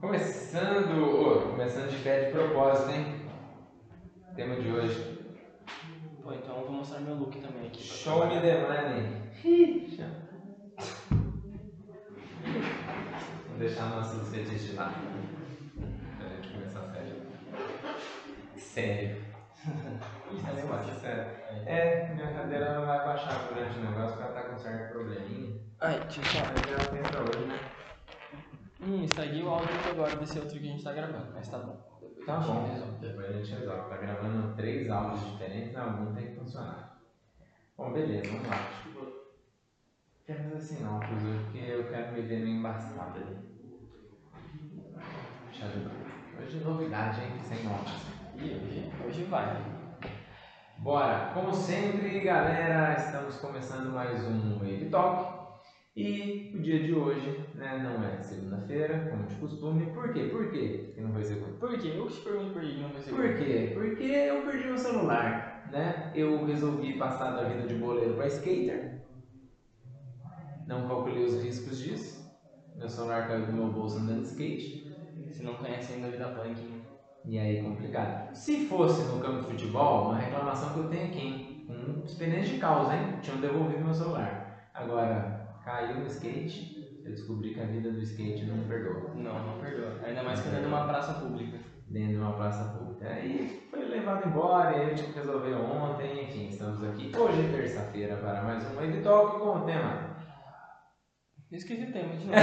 Começando, ô, começando de pé de propósito, hein? Tema de hoje. Pô, então eu vou mostrar meu look também aqui. Show me the money. Vamos deixar nossos fetiches de lado. Pra gente começar sério. Sério. Isso Nossa, baixa. sério. É, minha cadeira não vai baixar durante o negócio porque ela tá com certo probleminha. Ai, só. Mas ela tem pra hoje, né? Hum, estraguei o áudio agora desse outro que a gente tá gravando, mas tá bom. Depois Tá bom, resolve. depois a gente resolve. Tá gravando três áudios diferentes, algum tem que funcionar. Bom, beleza, vamos lá. Quero fazer assim não, inclusive, porque eu quero me ver meio embaçado ali. Deixa eu ver. Hoje novidade, hein? Sem notas. Ih, hoje, hoje vai. Bora! Como sempre, galera, estamos começando mais um Wave Talk. E o dia de hoje, né, não é segunda-feira, como de costume. Por quê? Por quê que não foi segunda? Por quê? Eu te pergunto por que não vai ser Por quê? Porque eu perdi meu celular, né? Eu resolvi passar da vida de boleiro para skater. Não calculei os riscos disso. Meu celular caiu do meu bolso andando de skate. Você não conhece ainda a vida punk, né? E aí, complicado. Se fosse no campo de futebol, uma reclamação que eu tenho aqui, hein? Com experiência de causa, hein? Tinham devolvido meu celular. Agora, caiu no skate, eu descobri que a vida do skate não perdoa. Não, não perdoa. Ainda mais quando é numa praça pública. dentro de uma praça pública. Aí foi levado embora, e eu tive que resolver ontem, enfim, estamos aqui hoje, terça-feira, para mais um Wave Talk com o tema. Esqueci o tema de novo.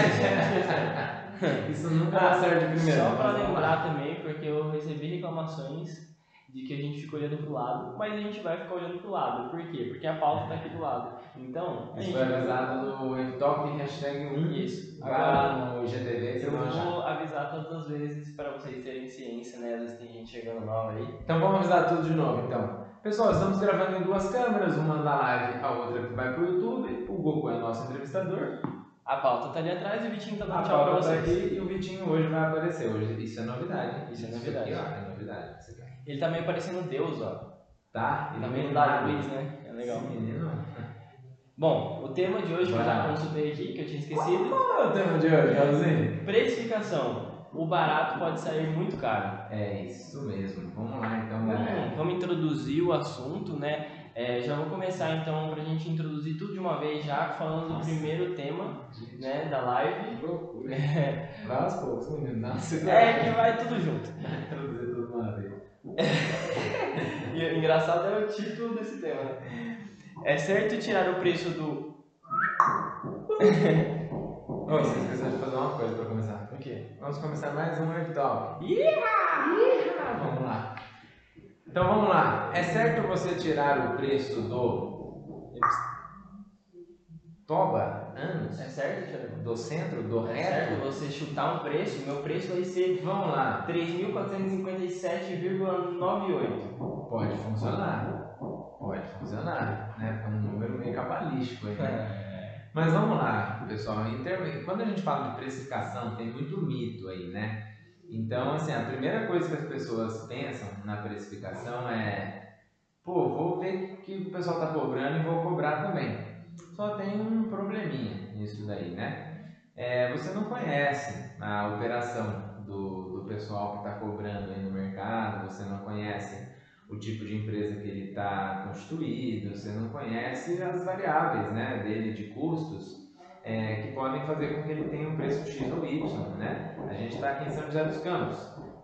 Isso nunca dá certo de primeiro. Só lá. lembrar também, porque eu recebi reclamações de que a gente fica olhando pro lado, mas a gente vai ficar olhando pro lado. Por quê? Porque a pauta tá aqui do lado. Então, a Isso gente foi avisado no Talk, hashtag 1. Isso. Lá no IGTV Eu vou avisar todas as vezes para vocês terem ciência, né? Às vezes tem gente chegando nova aí. Então vamos avisar tudo de novo, então. Pessoal, estamos gravando em duas câmeras, uma da live, a outra que vai pro YouTube. O Goku é nosso entrevistador. A pauta tá ali atrás e o Vitinho tá A dando tchau pra tá vocês. aqui e o Vitinho hoje vai aparecer. Hoje, isso é novidade. Isso é novidade. Aqui, ó, é novidade. Isso aqui. Ele tá meio parecendo Deus, ó. Tá? Ele tá meio. Dark Quiz, né? É legal. Esse menino. Bom, o tema de hoje que eu já consultei aqui, que eu tinha esquecido. Qual é o tema de hoje, Raulzinho? Precificação. O barato pode sair muito caro. É isso mesmo. Vamos lá então, galera. Vamos, introduzir o assunto, né? É, já vou começar então pra gente introduzir tudo de uma vez já, falando do Nossa. primeiro tema, né, da live. Que loucura. Vai aos poucos, menino. Nossa, É que vai tudo junto. Introduzir tudo de uma vez. E o engraçado é o título desse tema, né? É certo tirar o preço do. Ô, você esqueceu de fazer uma coisa pra começar. O quê? Vamos começar mais um Talk. Iha! Vamos lá. Então vamos lá. É certo você tirar o preço do Toba anos? É certo, Thiago? Do centro? Do É reto? certo você chutar um preço, meu preço vai ser Vamos lá. 3.457,98. Pode funcionar. Pode funcionar. Né? É um número meio cabalístico aí. Né? Mas vamos lá, pessoal. Termos- Quando a gente fala de precificação, tem muito mito aí, né? Então, assim, a primeira coisa que as pessoas pensam na precificação é: pô, vou ver o que o pessoal está cobrando e vou cobrar também. Só tem um probleminha nisso daí, né? É, você não conhece a operação do, do pessoal que está cobrando aí no mercado, você não conhece o tipo de empresa que ele está constituído, você não conhece as variáveis né, dele de custos é, que podem fazer com que ele tenha um preço X ou Y. Né? A gente está aqui em São José dos Campos,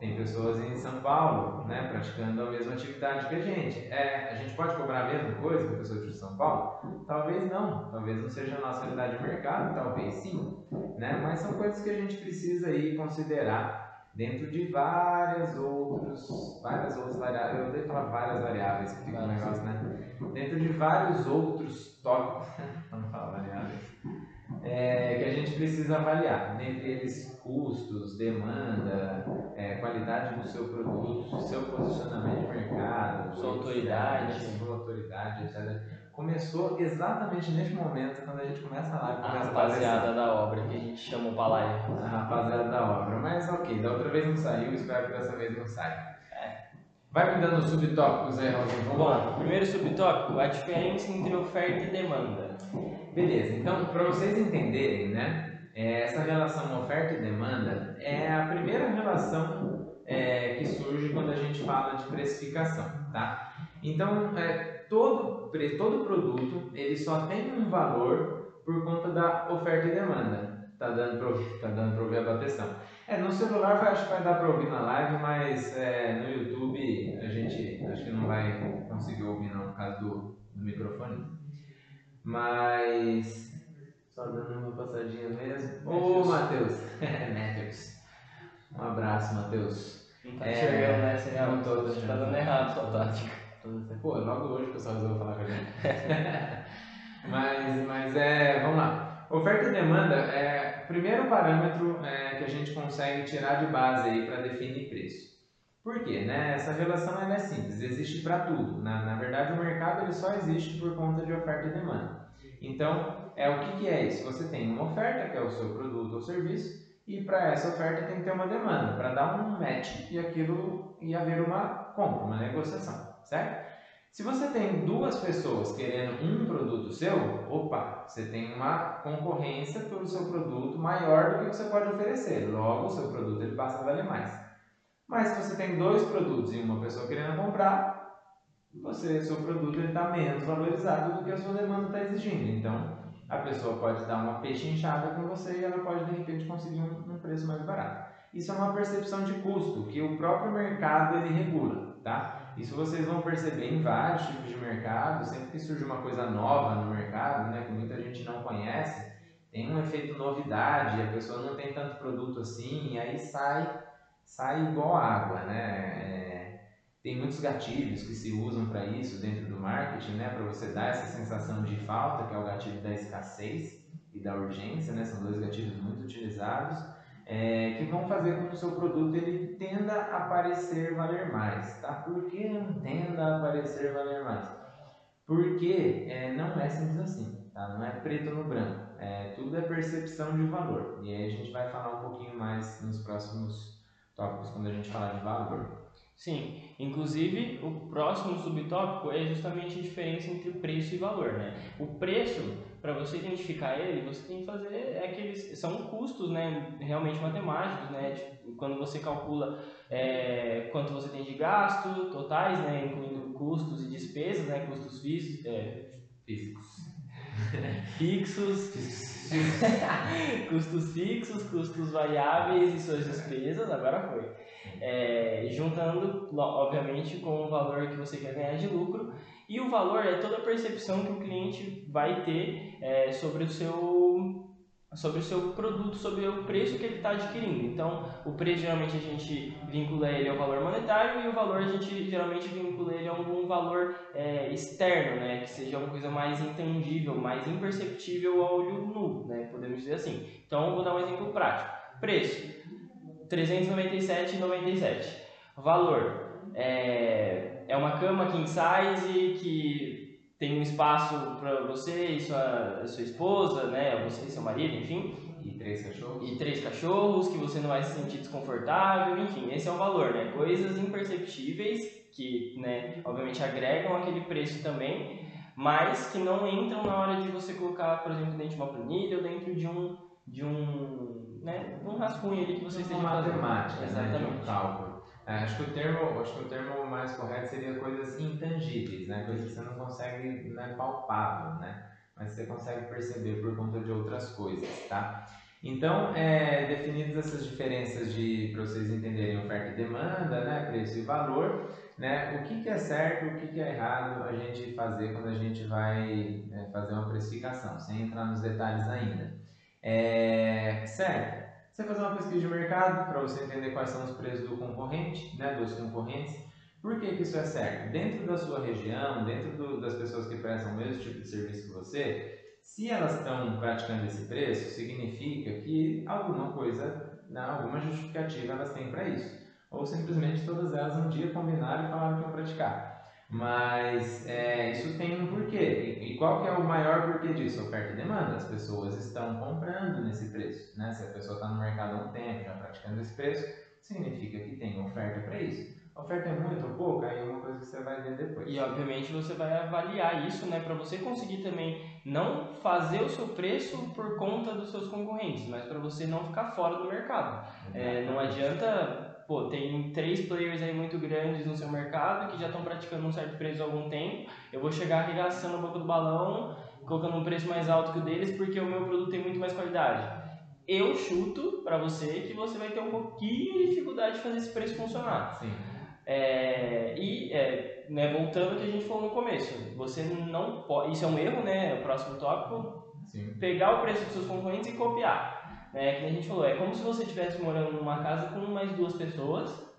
tem pessoas em São Paulo né, praticando a mesma atividade que a gente. É, a gente pode cobrar a mesma coisa que a pessoa de São Paulo? Talvez não, talvez não seja a nossa realidade de mercado, talvez sim, né? mas são coisas que a gente precisa aí considerar dentro de várias outros, várias outras variáveis, eu odeio falar várias variáveis, que fica um negócio, né? Dentro de vários outros tópicos, é, que a gente precisa avaliar, dentre eles custos, demanda, é, qualidade do seu produto, seu posicionamento de mercado, Sua autoridade. sua autoridade, etc. Começou exatamente neste momento, quando a gente começa lá, A começa a rapaziada da obra que a gente chamou pra live. a rapaziada da obra. Mas ok, da outra vez não saiu, espero que dessa vez não saia. Vai me dando os subtópicos aí, Raulzinho. Vamos lá. Bom, primeiro subtópico, a diferença entre oferta e demanda. Beleza, então para vocês entenderem, né? é, essa relação oferta e demanda é a primeira relação é, que surge quando a gente fala de precificação, tá? Então, é, todo, todo produto ele só tem um valor por conta da oferta e demanda. Tá dando para tá dando ouvir a bateção. É, no celular vai, acho que vai dar para ouvir na live, mas é, no YouTube a gente acho que não vai conseguir ouvir não por causa do, do microfone. Mas só dando uma passadinha mesmo. Ô Matheus! Matheus. Um abraço, Matheus. Não tá enxergando, né? Não tô, tô tá dando errado sua tática. Pô, logo hoje o pessoal resolveu falar com a gente. mas, mas é, vamos lá. Oferta e demanda é o primeiro parâmetro é, que a gente consegue tirar de base aí para definir preço. Por quê? Né? Essa relação ela é simples, existe para tudo. Na, na verdade, o mercado ele só existe por conta de oferta e demanda. Então, é o que, que é isso? Você tem uma oferta, que é o seu produto ou serviço, e para essa oferta tem que ter uma demanda, para dar um match e aquilo e haver uma compra, uma negociação, certo? Se você tem duas pessoas querendo um produto seu, opa, você tem uma concorrência pelo seu produto maior do que você pode oferecer. Logo, o seu produto ele passa a valer mais. Mas se você tem dois produtos e uma pessoa querendo comprar, você, seu produto está menos valorizado do que a sua demanda está exigindo. Então, a pessoa pode dar uma pechinchada com você e ela pode, de repente, conseguir um, um, preço mais barato. Isso é uma percepção de custo que o próprio mercado ele regula, tá? Isso vocês vão perceber em vários tipos de mercado, sempre que surge uma coisa nova no mercado, né, que muita gente não conhece, tem um efeito novidade, a pessoa não tem tanto produto assim, e aí sai, sai igual água, né? É, tem muitos gatilhos que se usam para isso dentro do marketing, né, para você dar essa sensação de falta, que é o gatilho da escassez e da urgência, né, são dois gatilhos muito utilizados, é, que vão fazer com que o seu produto ele tenda a parecer valer mais, tá? Por que não tenda a parecer valer mais? Porque é, não é simples assim, tá? Não é preto no branco, é, tudo é percepção de valor. E aí a gente vai falar um pouquinho mais nos próximos tópicos quando a gente falar de valor. Sim, inclusive o próximo subtópico é justamente a diferença entre preço e valor, né? O preço, para você identificar ele, você tem que fazer aqueles são custos, né? Realmente matemáticos, né? Tipo, quando você calcula é, quanto você tem de gasto totais, né? Incluindo custos e despesas, né? Custos físicos, é, físicos, fixos, custos fixos, custos variáveis e suas despesas. Agora foi é, juntando, obviamente, com o valor que você quer ganhar de lucro. E o valor é toda a percepção que o cliente vai ter é, sobre o seu sobre o seu produto, sobre o preço que ele está adquirindo. Então, o preço geralmente a gente vincula ele ao valor monetário e o valor a gente geralmente vincula ele a algum valor é, externo, né, que seja uma coisa mais intangível, mais imperceptível ao olho nu, né, podemos dizer assim. Então, vou dar um exemplo prático. Preço. 397,97. Valor é, é uma cama king size que tem um espaço para você e sua, sua esposa, né, você e seu marido, enfim. E três cachorros. E três cachorros que você não vai se sentir desconfortável, enfim, esse é o valor, né? Coisas imperceptíveis que, né, obviamente agregam aquele preço também, mas que não entram na hora de você colocar, por exemplo, dentro de uma planilha ou dentro de um de um, né, um rascunho ali que você esteja fazendo. matemática, Exatamente. Né, de um cálculo. É, acho, que o termo, acho que o termo mais correto seria coisas intangíveis, né, coisas que você não consegue, não é palpável, né, mas você consegue perceber por conta de outras coisas, tá? Então, é, definidas essas diferenças de para vocês entenderem oferta e demanda, né, preço e valor, né, o que, que é certo, o que, que é errado a gente fazer quando a gente vai é, fazer uma precificação, sem entrar nos detalhes ainda. É, certo. Você fazer uma pesquisa de mercado para você entender quais são os preços do concorrente, né, dos concorrentes. Por que, que isso é certo? Dentro da sua região, dentro do, das pessoas que prestam o mesmo tipo de serviço que você, se elas estão praticando esse preço, significa que alguma coisa, né, alguma justificativa elas têm para isso. Ou simplesmente todas elas um dia combinaram e falaram que iam praticar. Mas é, isso tem um porquê. E, qual que é o maior porquê disso? Oferta e demanda. As pessoas estão comprando nesse preço. Né? Se a pessoa está no mercado há um tempo, já praticando esse preço, significa que tem oferta para isso. A oferta é muito ou pouca, aí é uma coisa que você vai ver depois. E obviamente você vai avaliar isso, né, para você conseguir também não fazer o seu preço por conta dos seus concorrentes, mas para você não ficar fora do mercado. É, não adianta, pô, tem três players aí muito grandes no seu mercado que já estão praticando um certo preço há algum tempo. Eu vou chegar arregaçando a boca do balão, colocando um preço mais alto que o deles porque o meu produto tem muito mais qualidade eu chuto para você que você vai ter um pouquinho de dificuldade de fazer esse preço funcionar. Sim. É, e é, né, voltando ao que a gente falou no começo, você não pode. Isso é um erro, né? O próximo tópico. Sim. Pegar o preço dos seus concorrentes e copiar. Né, que a gente falou, é como se você estivesse morando numa casa com mais duas pessoas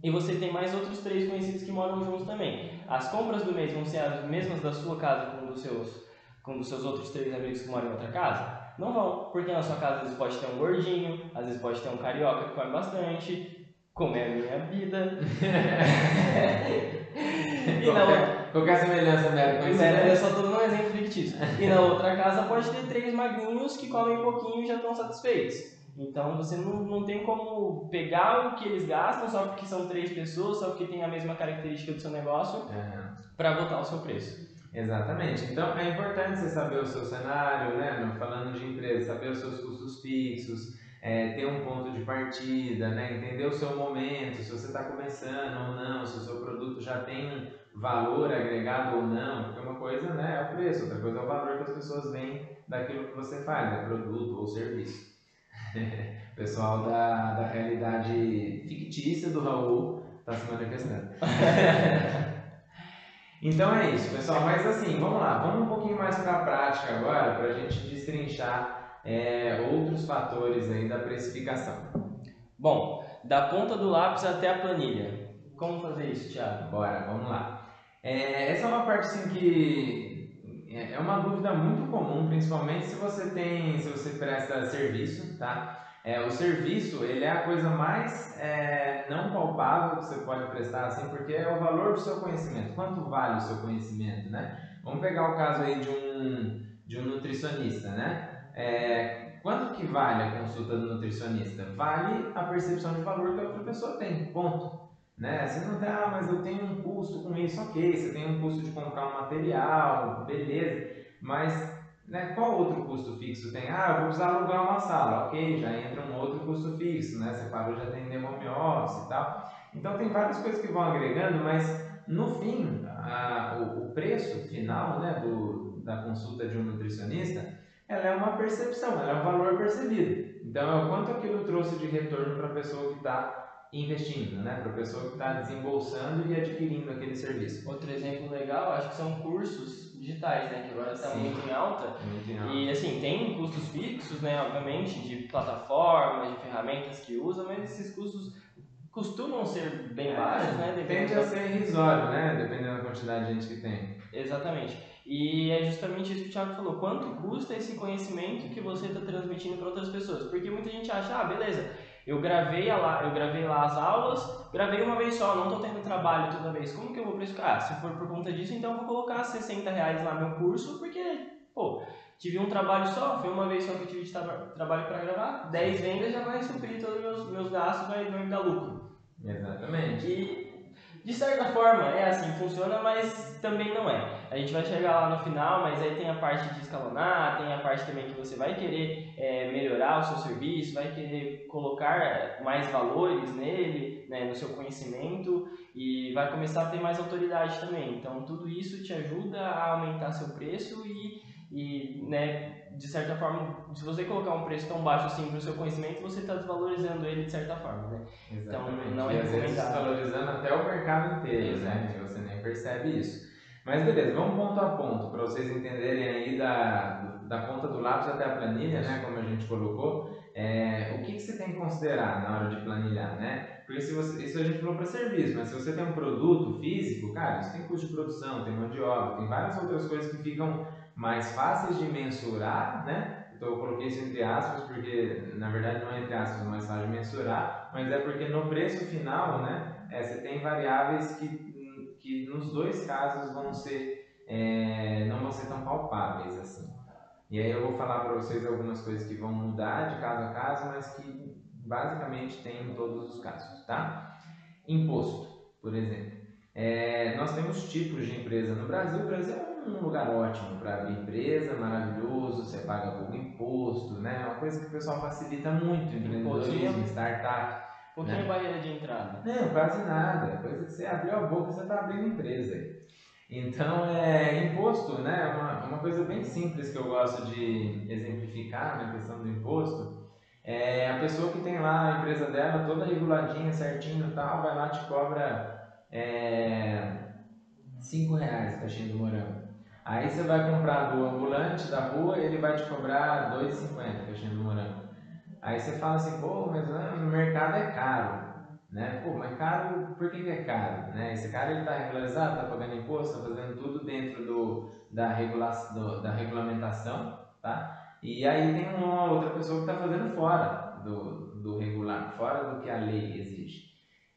e você tem mais outros três conhecidos que moram juntos também. As compras do mês vão ser as mesmas da sua casa com dos seus, com dos seus outros três amigos que moram em outra casa? Não vão, porque na sua casa às vezes pode ter um gordinho, às vezes pode ter um carioca que come bastante, como é a minha vida. e na. Qualquer semelhança mera com isso. Eu só estou um exemplo fictício. E na outra casa pode ter três magrinhos que comem um pouquinho e já estão satisfeitos. Então você não, não tem como pegar o que eles gastam só porque são três pessoas, só porque tem a mesma característica do seu negócio, uhum. para botar o seu preço. Exatamente. Então é importante você saber o seu cenário, né? Falando de empresa, saber os seus custos fixos, é, ter um ponto de partida, né? entender o seu momento, se você está começando ou não, se o seu produto já tem valor agregado ou não, porque uma coisa né, é o preço, outra coisa é o valor que as pessoas veem daquilo que você faz, né? produto ou serviço. pessoal da, da realidade fictícia do Raul está se manifestando. então é isso, pessoal. Mas assim, vamos lá, vamos um pouquinho mais para a prática agora, para a gente destrinchar é, outros fatores aí da precificação? Bom, da ponta do lápis até a planilha. Como fazer isso, Thiago? Bora, vamos lá. É, essa é uma parte assim que é, é uma dúvida muito comum, principalmente se você tem, se você presta serviço, tá? É, o serviço ele é a coisa mais é, não palpável que você pode prestar, assim, porque é o valor do seu conhecimento. Quanto vale o seu conhecimento, né? Vamos pegar o caso aí de um de um nutricionista, né? É, quanto que vale a consulta do nutricionista? Vale a percepção de valor que a outra pessoa tem, ponto. Né? Você não tem, ah, mas eu tenho um custo com isso, ok, você tem um custo de comprar um material, beleza, mas né, qual outro custo fixo tem? Ah, eu vou precisar alugar uma sala, ok, já entra um outro custo fixo, né? Você parou de atender home office e tal. Então tem várias coisas que vão agregando, mas no fim, a, o, o, preço final né, do, da consulta de um nutricionista ela é uma percepção, ela é um valor percebido. Então, é o quanto aquilo trouxe de retorno para a pessoa que está investindo, né? para a pessoa que está desembolsando e adquirindo aquele serviço. Outro exemplo legal, acho que são cursos digitais, né? que agora está muito em alta. Muito em alta. E assim, tem custos fixos, né? obviamente, de plataformas, de ferramentas que usa, mas esses custos costumam ser bem é, baixos, né? Tende a ser irrisório, né? Dependendo da quantidade de gente que tem. Exatamente. E é justamente isso que o Thiago falou. Quanto custa esse conhecimento que você está transmitindo para outras pessoas? Porque muita gente acha, ah, beleza, eu gravei, lá, eu gravei lá as aulas, gravei uma vez só, não estou tendo trabalho toda vez. Como que eu vou precificar? Ah, se for por conta disso, então eu vou colocar 60 reais lá no curso, porque, pô, tive um trabalho só, foi uma vez só que eu tive de tra trabalho para gravar, 10 vendas já vai suprir todos os meus, meus gastos, vai, vai me dar lucro. Exatamente. E de certa forma é assim, funciona, mas também não é. A gente vai chegar lá no final, mas aí tem a parte de escalonar, tem a parte também que você vai querer é, melhorar o seu serviço, vai querer colocar mais valores nele, né, no seu conhecimento e vai começar a ter mais autoridade também. Então tudo isso te ajuda a aumentar seu preço e, e né, de certa forma, se você colocar um preço tão baixo assim para o seu conhecimento, você está desvalorizando ele de certa forma, né? Exatamente. Então, não é e às vezes desvalorizando até o mercado inteiro, né? Você nem percebe isso. Mas beleza, vamos ponto a ponto para vocês entenderem aí da, da ponta do lápis até a planilha, né? Como a gente colocou. É, o que, que você tem que considerar na hora de planilhar, né? Porque se você, isso a gente falou para serviço, mas se você tem um produto físico, cara, isso tem custo de produção, tem mão de obra, tem várias outras coisas que ficam mais fáceis de mensurar, né? Então eu coloquei isso entre aspas porque na verdade não é entre aspas, mais fácil de mensurar, mas é porque no preço final, né, é, você tem variáveis que, que nos dois casos vão ser é, não vão ser tão palpáveis assim. E aí eu vou falar para vocês algumas coisas que vão mudar de caso a caso, mas que basicamente tem em todos os casos, tá? Imposto. por exemplo. É, nós temos tipos de empresa no Brasil. O Brasil é um lugar ótimo para abrir empresa, maravilhoso, você paga pouco imposto, né? É uma coisa que o pessoal facilita muito, empreendedorismo, startup. Pouquinho né? barreira de entrada. Não, quase nada. Coisa que você abriu a boca, você está abrindo empresa. Então, é, imposto, né? É uma, uma coisa bem simples que eu gosto de exemplificar na questão do imposto. É a pessoa que tem lá a empresa dela toda reguladinha, certinho e tal, vai lá te cobra é, 5 reais caixinha do morango. Aí você vai comprar do ambulante da rua, ele vai te cobrar 2,50 caixinha do morango. Aí você fala assim, pô, mas né, no mercado é caro. Né? Pô, mas caro, por que, que é caro? Né? Esse cara está regularizado, está pagando imposto, está fazendo tudo dentro do, da, regula, do, da regulamentação, tá? E aí tem uma outra pessoa que está fazendo fora do, do regular, fora do que a lei exige.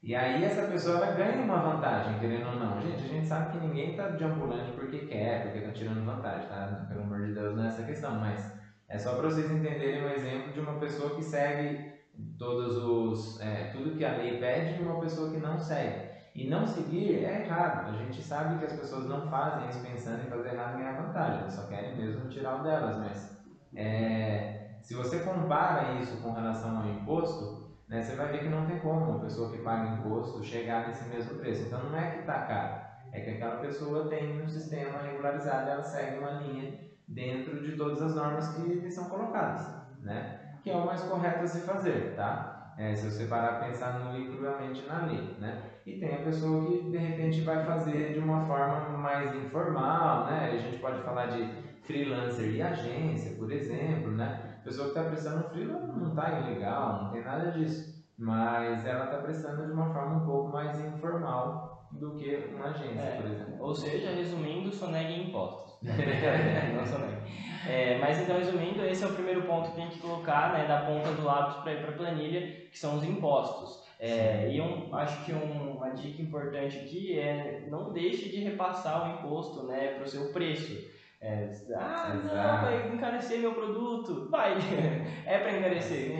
E aí essa pessoa ela ganha uma vantagem, querendo ou não. Gente, a gente sabe que ninguém está de ambulante porque quer, porque está tirando vantagem, tá? Pelo amor de Deus, não é essa questão, mas é só para vocês entenderem um exemplo de uma pessoa que segue todos os, é, tudo que a lei pede e uma pessoa que não segue. E não seguir é errado. A gente sabe que as pessoas não fazem isso pensando em fazer errado e ganhar vantagem, elas só querem mesmo tirar o delas. Mas é, se você compara isso com relação ao imposto, né, você vai ver que não tem como uma pessoa que paga imposto chegar nesse mesmo preço. Então não é que está caro, é que aquela pessoa tem um sistema regularizado, ela segue uma linha dentro de todas as normas que são colocadas, né? que é o mais correto a se fazer, tá? É, se você parar a pensar no e cruelmente na lei, né? E tem a pessoa que de repente vai fazer de uma forma mais informal, né? A gente pode falar de freelancer e agência, por exemplo, né? Pessoa que está prestando freela não está ilegal, não tem nada disso, mas ela está prestando de uma forma um pouco mais informal do que uma agência, é, por exemplo. Ou seja, resumindo, sonegue impostos. não sonegue. É, mas então, resumindo, esse é o primeiro ponto que tem que colocar né, da ponta do lápis para ir para a planilha, que são os impostos. É, e um, acho que um, uma dica importante aqui é não deixe de repassar o imposto né, para o seu preço. É, ah, Exato. não, vai encarecer meu produto. Vai, é para encarecer.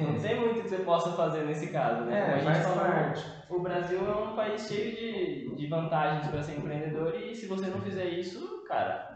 Não tem muito que você possa fazer nesse caso, né? É, Como a gente falou, parte. o Brasil é um país cheio de, de vantagens para ser empreendedor e se você não fizer isso, cara,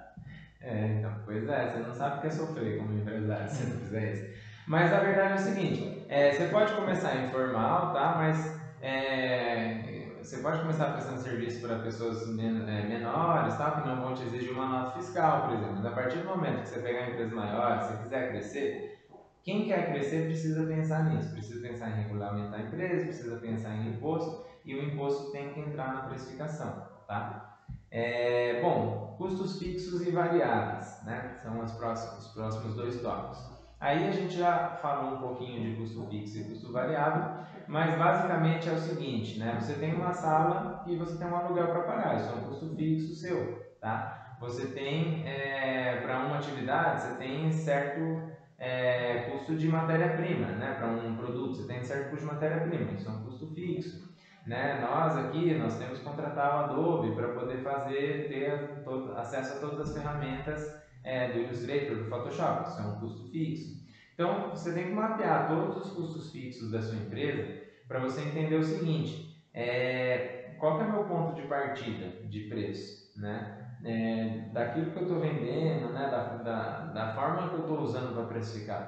é, então, pois é, você não sabe o que é sofrer como empresário se não fizer isso. Mas a verdade é o seguinte, é, você pode começar informal, tá? Mas é, você pode começar prestando serviço para pessoas é, menores, tá? Que não vão te exigir uma nota fiscal, por exemplo. Mas a partir do momento que você pegar uma empresa maior, se você quiser crescer, quem quer crescer precisa pensar nisso, precisa pensar em regulamentar a empresa, precisa pensar em imposto, e o imposto tem que entrar na precificação, tá? É, bom, custos fixos e variáveis, né? São os próximos, os próximos dois tópicos. Aí a gente já falou um pouquinho de custo fixo e custo variável, mas basicamente é o seguinte, né? Você tem uma sala e você tem um aluguel para pagar, isso é um custo fixo seu, tá? Você tem, é, para uma atividade, você tem certo é, custo de matéria-prima, né? Para um produto, você tem certo custo de matéria-prima, isso é um custo fixo. Né? Nós aqui, nós temos que contratar o Adobe para poder fazer, ter todo, acesso a todas as ferramentas é, do Illustrator, do Photoshop, isso é um custo fixo. Então, você tem que mapear todos os custos fixos da sua empresa para você entender o seguinte, é, qual é o meu ponto de partida de preço, né? É, daquilo que eu estou vendendo, né? da, da, da forma que eu estou usando para precificar,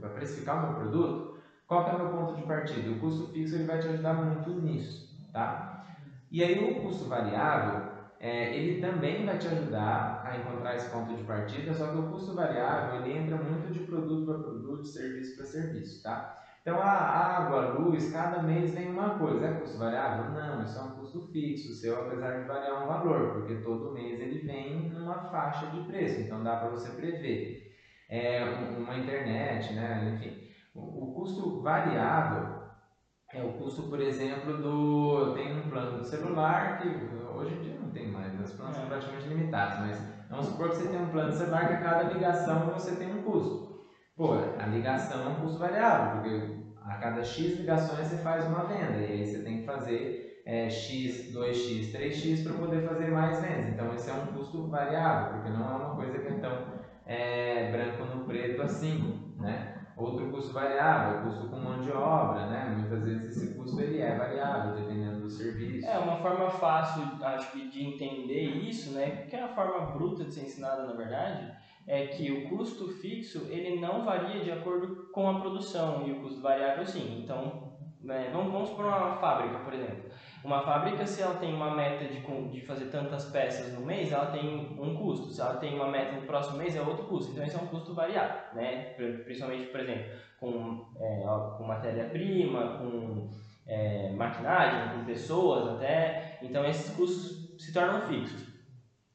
para precificar o meu produto, qual é o meu ponto de partida? O custo fixo ele vai te ajudar muito nisso, tá? E aí o custo variável, é, ele também vai te ajudar a encontrar esse ponto de partida, só que o custo variável ele entra muito de produto para produto, de serviço para serviço, tá? Então a água, a luz, cada mês vem uma coisa, é custo variável? Não, isso é um custo fixo, seu apesar de variar um valor, porque todo mês ele vem numa faixa de preço, então dá para você prever. É, uma internet, né, enfim, o, custo variável é o custo, por exemplo, do. Tem um plano de celular que hoje em dia os planos são praticamente limitados, mas vamos supor que você tem um plano de celular que a cada ligação você tem um custo. Pô, a ligação é um custo variável, porque a cada X ligações você faz uma venda, e aí você tem que fazer é, X, 2X, 3X para poder fazer mais vendas. Então esse é um custo variável, porque não é uma coisa que é tão é, branco no preto assim, né? Outro custo variável, custo com mão de obra, né? Muitas vezes esse custo ele é variável, dependendo do serviço. É, uma forma fácil, acho que, de entender isso, né? Porque é a forma bruta de ser ensinada, na verdade, é que o custo fixo, ele não varia de acordo com a produção, e o custo variável sim. Então, né, vamos, vamos por uma fábrica, por exemplo. Uma fábrica, se ela tem uma meta de, de fazer tantas peças no mês, ela tem um custo. Se ela tem uma meta no próximo mês, é outro custo. Então, esse é um custo variável, né? Principalmente, por exemplo, com, é, com matéria-prima, com é, maquinagem, com pessoas até. Então, esses custos se tornam fixos.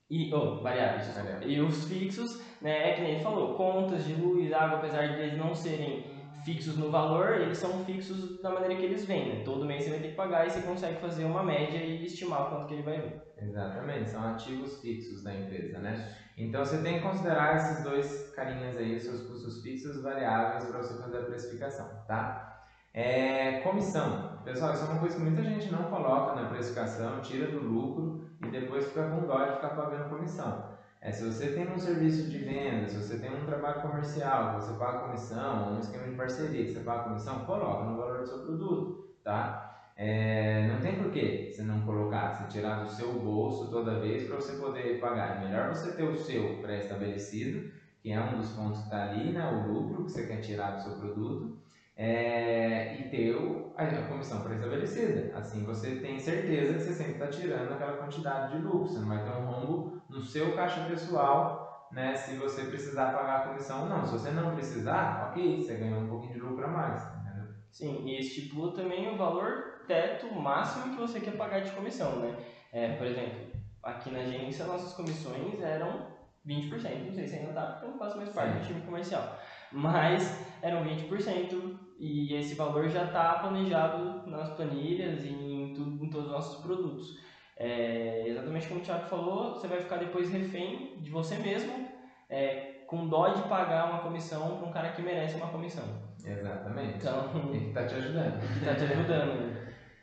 E, oh, variáveis. E os fixos, né, é que nem ele falou, contas de luz, água, apesar de eles não serem fixos no valor, eles são fixos da maneira que eles vêm, né? Todo mês você vai ter que pagar e você consegue fazer uma média e estimar quanto que ele vai vir. Exatamente, são ativos fixos da empresa, né? Então você tem que considerar esses dois carinhas aí, seus custos fixos variáveis para você fazer a precificação, tá? É, comissão. Pessoal, isso é uma coisa que muita gente não coloca na precificação, tira do lucro e depois fica com dó de ficar pagando comissão. É, se você tem um serviço de venda, se você tem um trabalho comercial, você paga comissão, ou um esquema de parceria que você paga comissão, coloca no valor do seu produto, tá? É, não tem porquê você não colocar, você tirar do seu bolso toda vez para você poder pagar. É melhor você ter o seu pré-estabelecido, que é um dos pontos que está ali, né, o lucro que você quer tirar do seu produto, é, e ter a, a comissão pré-estabelecida. Assim você tem certeza que você sempre está tirando aquela quantidade de lucro, você não vai ter um rombo no seu caixa pessoal, né, se você precisar pagar a comissão ou não. Se você não precisar, ok, você ganhou um pouquinho de lucro a mais. Entendeu? Sim, e estipula também o valor teto máximo que você quer pagar de comissão, né? É, por exemplo, aqui na agência nossas comissões eram 20%, não sei se ainda está, porque eu não faço mais parte Sim. do time comercial mas eram 20% e esse valor já está planejado nas planilhas e em, tudo, em todos os nossos produtos. É, exatamente como o Thiago falou, você vai ficar depois refém de você mesmo, é, com dó de pagar uma comissão para um cara que merece uma comissão. Exatamente. Então, e que está te ajudando. Que está te ajudando.